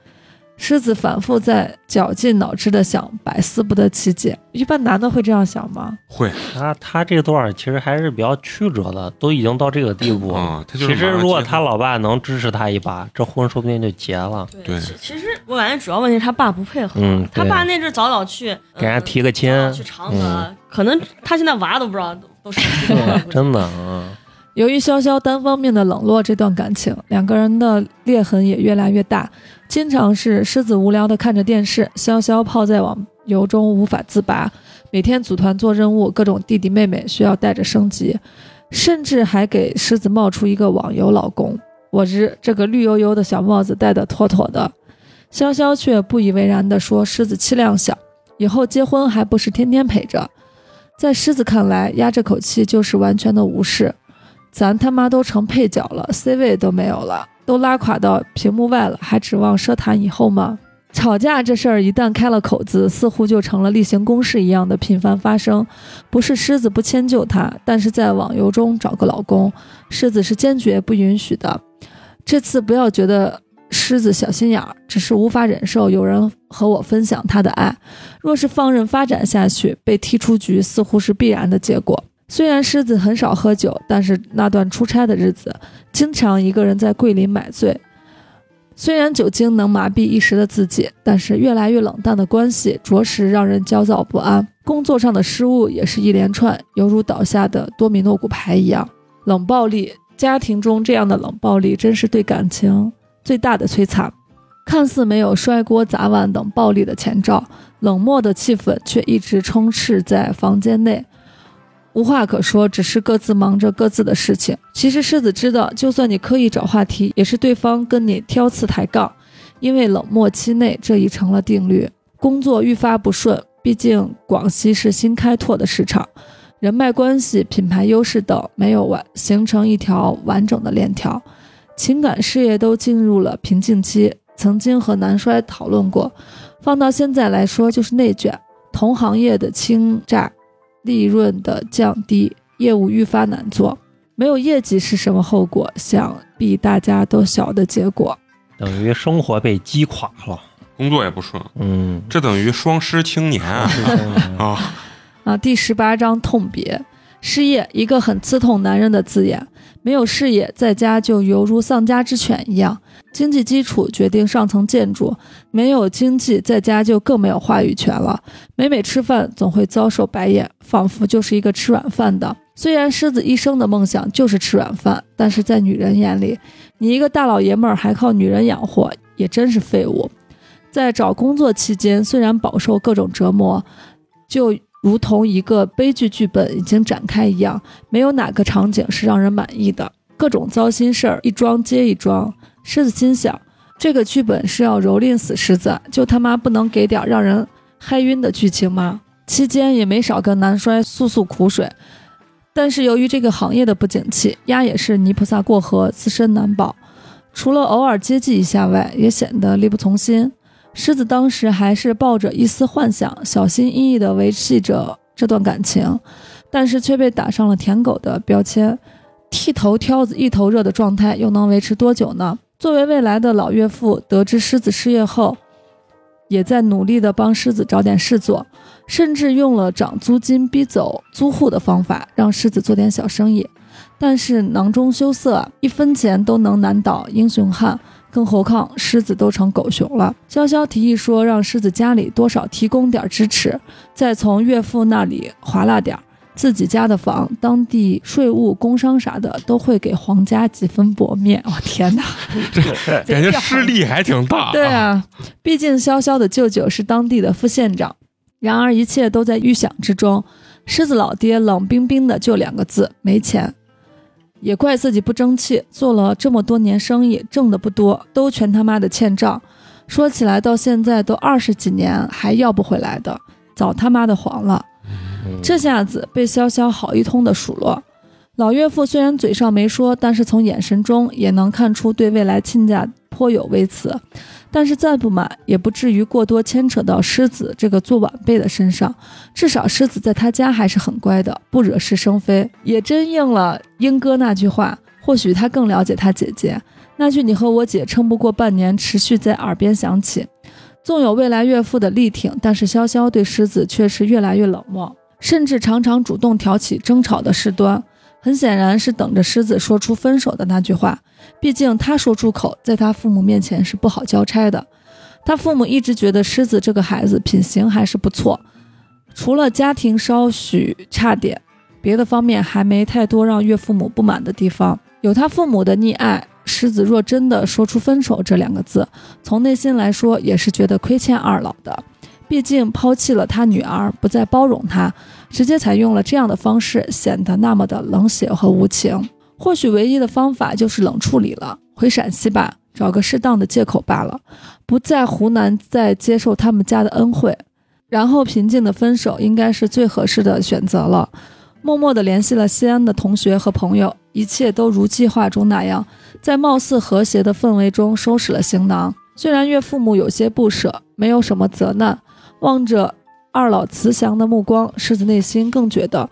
狮子反复在绞尽脑汁的想，百思不得其解。一般男的会这样想吗？会他他这段其实还是比较曲折的，都已经到这个地步了。啊，其实如果他老爸能支持他一把，这婚说不定就结了。对其其实我感觉主要问题是他爸不配合。嗯他爸那阵儿早早去给人家提个亲去嫦娥，可能他现在娃都不知道都都是 真的，嗯，由于潇潇单方面的冷落这段感情，两个人的裂痕也越来越大。经常是狮子无聊的看着电视，潇潇泡在网游中无法自拔，每天组团做任务，各种弟弟妹妹需要带着升级，甚至还给狮子冒出一个网游老公。我日，这个绿油油的小帽子戴得妥妥的。潇潇却不以为然地说：“狮子气量小，以后结婚还不是天天陪着。”在狮子看来，压着口气就是完全的无视。咱他妈都成配角了，C 位都没有了，都拉垮到屏幕外了，还指望奢谈以后吗？吵架这事儿一旦开了口子，似乎就成了例行公事一样的频繁发生。不是狮子不迁就他，但是在网游中找个老公，狮子是坚决不允许的。这次不要觉得狮子小心眼儿，只是无法忍受有人和我分享他的爱。若是放任发展下去，被踢出局似乎是必然的结果。虽然狮子很少喝酒，但是那段出差的日子，经常一个人在桂林买醉。虽然酒精能麻痹一时的自己，但是越来越冷淡的关系，着实让人焦躁不安。工作上的失误也是一连串，犹如倒下的多米诺骨牌一样。冷暴力，家庭中这样的冷暴力，真是对感情最大的摧残。看似没有摔锅砸碗等暴力的前兆，冷漠的气氛却一直充斥在房间内。无话可说，只是各自忙着各自的事情。其实狮子知道，就算你刻意找话题，也是对方跟你挑刺抬杠，因为冷漠期内这已成了定律。工作愈发不顺，毕竟广西是新开拓的市场，人脉关系、品牌优势等没有完形成一条完整的链条，情感事业都进入了瓶颈期。曾经和南衰讨论过，放到现在来说就是内卷，同行业的倾轧。利润的降低，业务愈发难做，没有业绩是什么后果？想必大家都晓得结果。等于生活被击垮了。工作也不顺，嗯，这等于双失青年啊！啊，啊，第十八章痛别。失业，一个很刺痛男人的字眼。没有事业，在家就犹如丧家之犬一样。经济基础决定上层建筑，没有经济，在家就更没有话语权了。每每吃饭，总会遭受白眼，仿佛就是一个吃软饭的。虽然狮子一生的梦想就是吃软饭，但是在女人眼里，你一个大老爷们儿还靠女人养活，也真是废物。在找工作期间，虽然饱受各种折磨，就如同一个悲剧剧本已经展开一样，没有哪个场景是让人满意的。各种糟心事儿一桩接一桩，狮子心想：这个剧本是要蹂躏死狮子，就他妈不能给点让人嗨晕的剧情吗？期间也没少跟男衰诉诉苦水，但是由于这个行业的不景气，丫也是泥菩萨过河，自身难保。除了偶尔接济一下外，也显得力不从心。狮子当时还是抱着一丝幻想，小心翼翼地维系着这段感情，但是却被打上了舔狗的标签。剃头挑子一头热的状态又能维持多久呢？作为未来的老岳父，得知狮子失业后，也在努力地帮狮子找点事做，甚至用了涨租金逼走租户的方法，让狮子做点小生意。但是囊中羞涩，一分钱都能难倒英雄汉。更何况狮子都成狗熊了。潇潇提议说，让狮子家里多少提供点支持，再从岳父那里划拉点儿。自己家的房，当地税务、工商啥的都会给皇家几分薄面。我、天哪，感觉势力还挺大。对啊，毕竟潇潇的舅舅是当地的副县长。然而一切都在预想之中。狮子老爹冷冰冰的就两个字：没钱。也怪自己不争气，做了这么多年生意，挣的不多，都全他妈的欠账。说起来，到现在都二十几年还要不回来的，早他妈的黄了。这下子被潇潇好一通的数落。老岳父虽然嘴上没说，但是从眼神中也能看出对未来亲家颇有微词。但是再不满，也不至于过多牵扯到狮子这个做晚辈的身上。至少狮子在他家还是很乖的，不惹是生非。也真应了英哥那句话，或许他更了解他姐姐。那句“你和我姐撑不过半年”，持续在耳边响起。纵有未来岳父的力挺，但是潇潇对狮子却是越来越冷漠，甚至常常主动挑起争吵的事端。很显然是等着狮子说出分手的那句话。毕竟他说出口，在他父母面前是不好交差的。他父母一直觉得狮子这个孩子品行还是不错，除了家庭稍许差点，别的方面还没太多让岳父母不满的地方。有他父母的溺爱，狮子若真的说出分手这两个字，从内心来说也是觉得亏欠二老的。毕竟抛弃了他女儿，不再包容他，直接采用了这样的方式，显得那么的冷血和无情。或许唯一的方法就是冷处理了，回陕西吧，找个适当的借口罢了，不在湖南再接受他们家的恩惠，然后平静的分手，应该是最合适的选择了。默默地联系了西安的同学和朋友，一切都如计划中那样，在貌似和谐的氛围中收拾了行囊。虽然岳父母有些不舍，没有什么责难，望着二老慈祥的目光，狮子内心更觉得。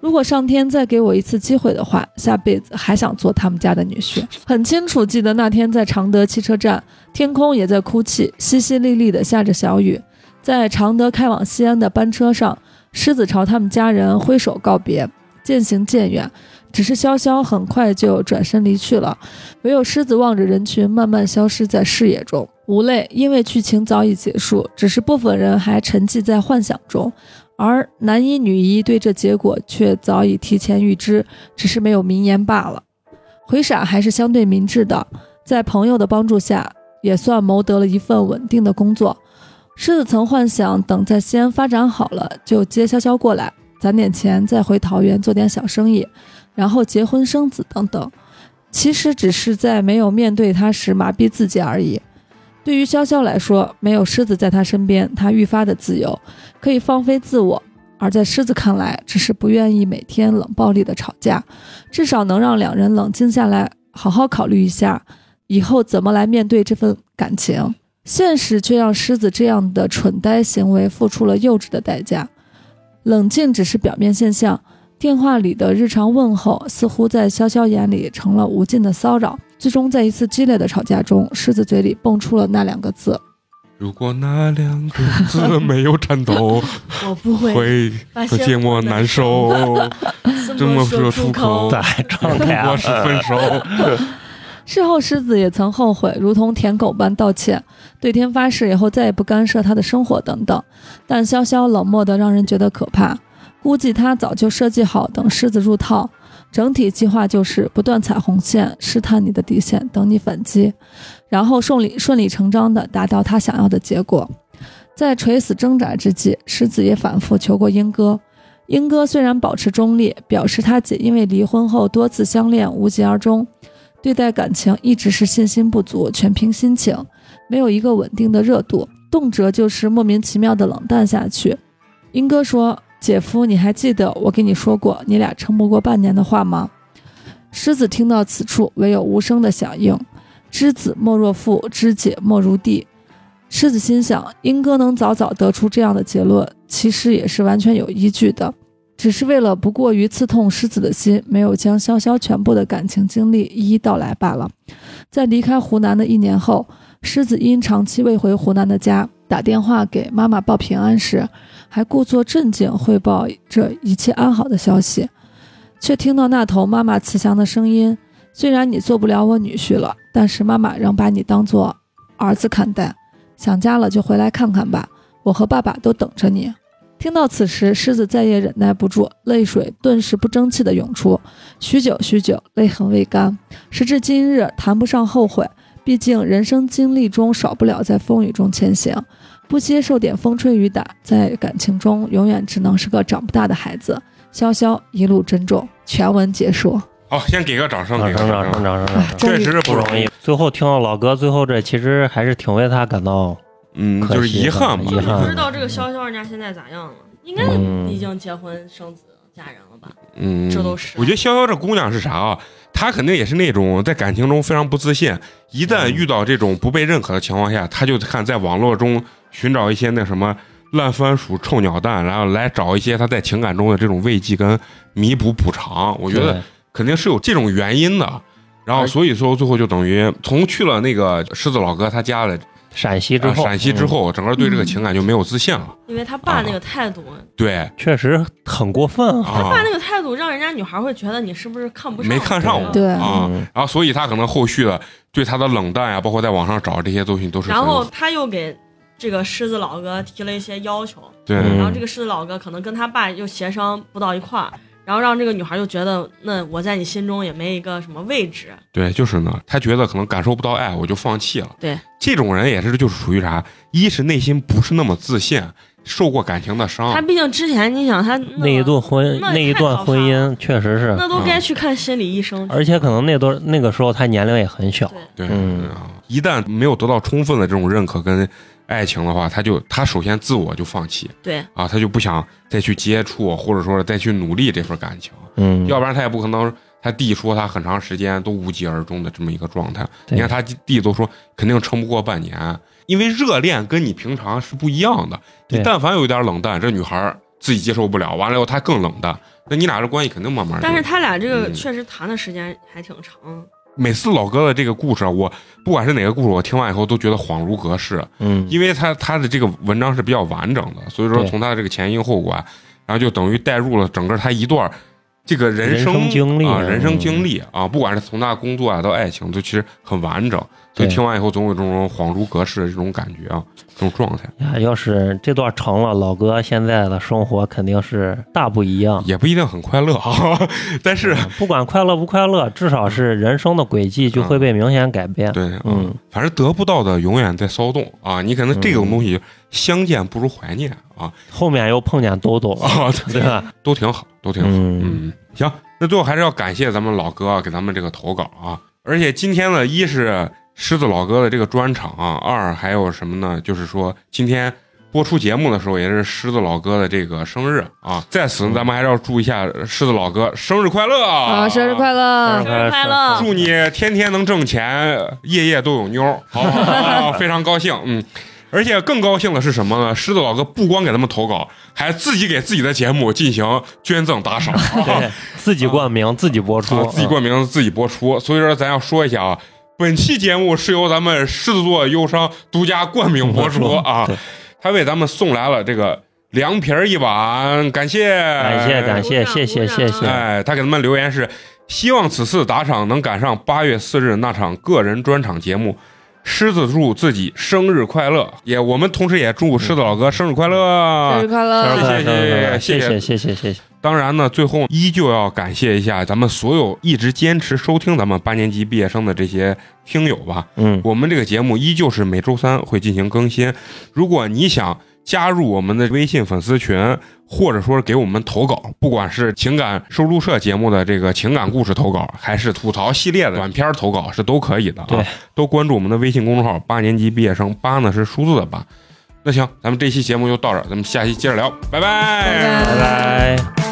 如果上天再给我一次机会的话，下辈子还想做他们家的女婿。很清楚记得那天在常德汽车站，天空也在哭泣，淅淅沥沥的下着小雨。在常德开往西安的班车上，狮子朝他们家人挥手告别，渐行渐远。只是潇潇很快就转身离去了，唯有狮子望着人群慢慢消失在视野中，无泪，因为剧情早已结束，只是部分人还沉寂在幻想中。而男一女一对这结果却早已提前预知，只是没有明言罢了。回陕还是相对明智的，在朋友的帮助下，也算谋得了一份稳定的工作。狮子曾幻想等在西安发展好了，就接潇潇过来，攒点钱再回桃园做点小生意，然后结婚生子等等。其实只是在没有面对他时麻痹自己而已。对于潇潇来说，没有狮子在他身边，他愈发的自由，可以放飞自我；而在狮子看来，只是不愿意每天冷暴力的吵架，至少能让两人冷静下来，好好考虑一下以后怎么来面对这份感情。现实却让狮子这样的蠢呆行为付出了幼稚的代价。冷静只是表面现象，电话里的日常问候似乎在潇潇眼里成了无尽的骚扰。最终，在一次激烈的吵架中，狮子嘴里蹦出了那两个字：“如果那两个字没有颤抖，我不会会发现和寂寞难受，这么说出口，再唱如开果是分手，事后，狮子也曾后悔，如同舔狗般道歉，对天发誓以后再也不干涉他的生活等等。但潇潇冷漠的让人觉得可怕，估计他早就设计好等狮子入套，整体计划就是不断踩红线，试探你的底线，等你反击，然后顺理顺理成章地达到他想要的结果。在垂死挣扎之际，狮子也反复求过英哥。英哥虽然保持中立，表示他姐因为离婚后多次相恋无疾而终。对待感情一直是信心不足，全凭心情，没有一个稳定的热度，动辄就是莫名其妙的冷淡下去。英哥说：“姐夫，你还记得我跟你说过你俩撑不过半年的话吗？”狮子听到此处，唯有无声的响应。知子莫若父，知姐莫如弟。狮子心想，英哥能早早得出这样的结论，其实也是完全有依据的。只是为了不过于刺痛狮子的心，没有将潇潇全部的感情经历一一道来罢了。在离开湖南的一年后，狮子因长期未回湖南的家，打电话给妈妈报平安时，还故作镇静汇报着一切安好的消息，却听到那头妈妈慈祥的声音：“虽然你做不了我女婿了，但是妈妈仍把你当做儿子看待。想家了就回来看看吧，我和爸爸都等着你。”听到此时，狮子再也忍耐不住，泪水顿时不争气地涌出。许久许久，泪痕未干。时至今日，谈不上后悔，毕竟人生经历中少不了在风雨中前行，不接受点风吹雨打，在感情中永远只能是个长不大的孩子。潇潇一路珍重。全文结束。好，先给个掌声，给掌声，个掌声，掌声，掌声！确实是不容易。最后听到老哥最后这，其实还是挺为他感到，嗯，就是可惜遗憾吧，遗憾不知道这个潇潇人家现在咋样了？应该嗯已经结婚生子嫁人了吧？嗯，这都是我觉得潇潇这姑娘是啥啊？她肯定也是那种在感情中非常不自信，一旦遇到这种不被认可的情况下，他就看在网络中寻找一些那什么烂番薯、臭鸟蛋，然后来找一些他在情感中的这种慰藉跟弥补补偿。我觉得肯定是有这种原因的。然后所以说最后就等于从去了那个狮子老哥他家了，陕西之后，呃陕西之嗯。后，整个对这个情感就没有自信了。因为他爸那个态度，对。确实很过分啊。啊。他爸，那个态度让人家女孩会觉得你是不是看不上？没看上我对啊嗯，然后所以他可能后续的对他的冷淡呀，包括在网上找这些东西都是然后他又给这个狮子老哥提了一些要求，对。嗯然后这个狮子老哥可能跟他爸又协商不到一块儿，然后让这个女孩就觉得，那我在你心中也没一个什么位置。对，就是呢，她觉得可能感受不到爱，我就放弃了。对，这种人也是就是属于啥？一是内心不是那么自信，受过感情的伤他，毕竟之前你想他那一段婚那那一段婚姻确实是，那都该去看心理医生。而且可能那段那个时候他年龄也很小，对，对，嗯啊，一旦没有得到充分的这种认可跟爱情的话，他就他首先自我就放弃对，啊，他就不想再去接触，或者说再去努力这份感情，嗯，要不然他也不可能。他弟说他很长时间都无疾而终的这么一个状态，你看他弟都说肯定撑不过半年，因为热恋跟你平常是不一样的。你但凡有一点冷淡，这女孩自己接受不了，完了以后她更冷淡，那你俩这关系肯定慢慢。但是他俩这个嗯确实谈的时间还挺长。每次老哥的这个故事，我不管是哪个故事，我听完以后都觉得恍如隔世，嗯，因为他他的这个文章是比较完整的，所以说从他的这个前因后果啊，然后就等于带入了整个他一段这个人生经历啊，嗯人生经历啊，不管是从他的工作啊到爱情，都其实很完整，所以听完以后总有这种恍如隔世的这种感觉啊，这种状态。呀，要是这段成了，老哥现在的生活肯定是大不一样。也不一定很快乐啊，但是不管快乐不快乐，至少是人生的轨迹就会被明显改变。对，嗯，反正得不到的永远在骚动啊，你可能这种东西相见不如怀念啊，后面又碰见兜兜了，啊，对吧？都挺好，都挺好。嗯，嗯，行，那最后还是要感谢咱们老哥啊给咱们这个投稿啊，而且今天呢，一是狮子老哥的这个专场啊，二还有什么呢？就是说今天。播出节目的时候，也是狮子老哥的这个生日啊，在此呢，咱们还是要祝一下狮子老哥生日快乐啊，生日快乐！生日快乐祝你天天能挣钱，夜夜都有妞儿，好不好？啊非常高兴，嗯。而且更高兴的是什么呢？狮子老哥不光给他们投稿，还自己给自己的节目进行捐赠打赏，对，自己冠名，自己播出，啊，自己冠名自己播出。所以说，咱要说一下啊，本期节目是由咱们狮子座忧伤独家冠名播出啊对，他为咱们送来了这个凉皮儿一碗，感谢，感谢感谢，谢谢谢谢。哎，他给他们留言是希望此次打赏能赶上八月四日那场个人专场节目。狮子祝自己生日快乐，也我们同时也祝狮子老哥生日快乐，生日快乐！快乐谢谢谢谢谢谢谢谢谢。当然呢，最后依旧要感谢一下咱们所有一直坚持收听咱们八年级毕业生的这些听友吧。嗯，我们这个节目依旧是每周三会进行更新。如果你想加入我们的微信粉丝群，或者说是给我们投稿，不管是情感收录社节目的这个情感故事投稿，还是吐槽系列的短片投稿，是都可以的啊。对，都关注我们的微信公众号“八年级毕业生”，八呢是数字的八。那行，咱们这期节目就到这儿，咱们下期接着聊，拜拜拜拜拜。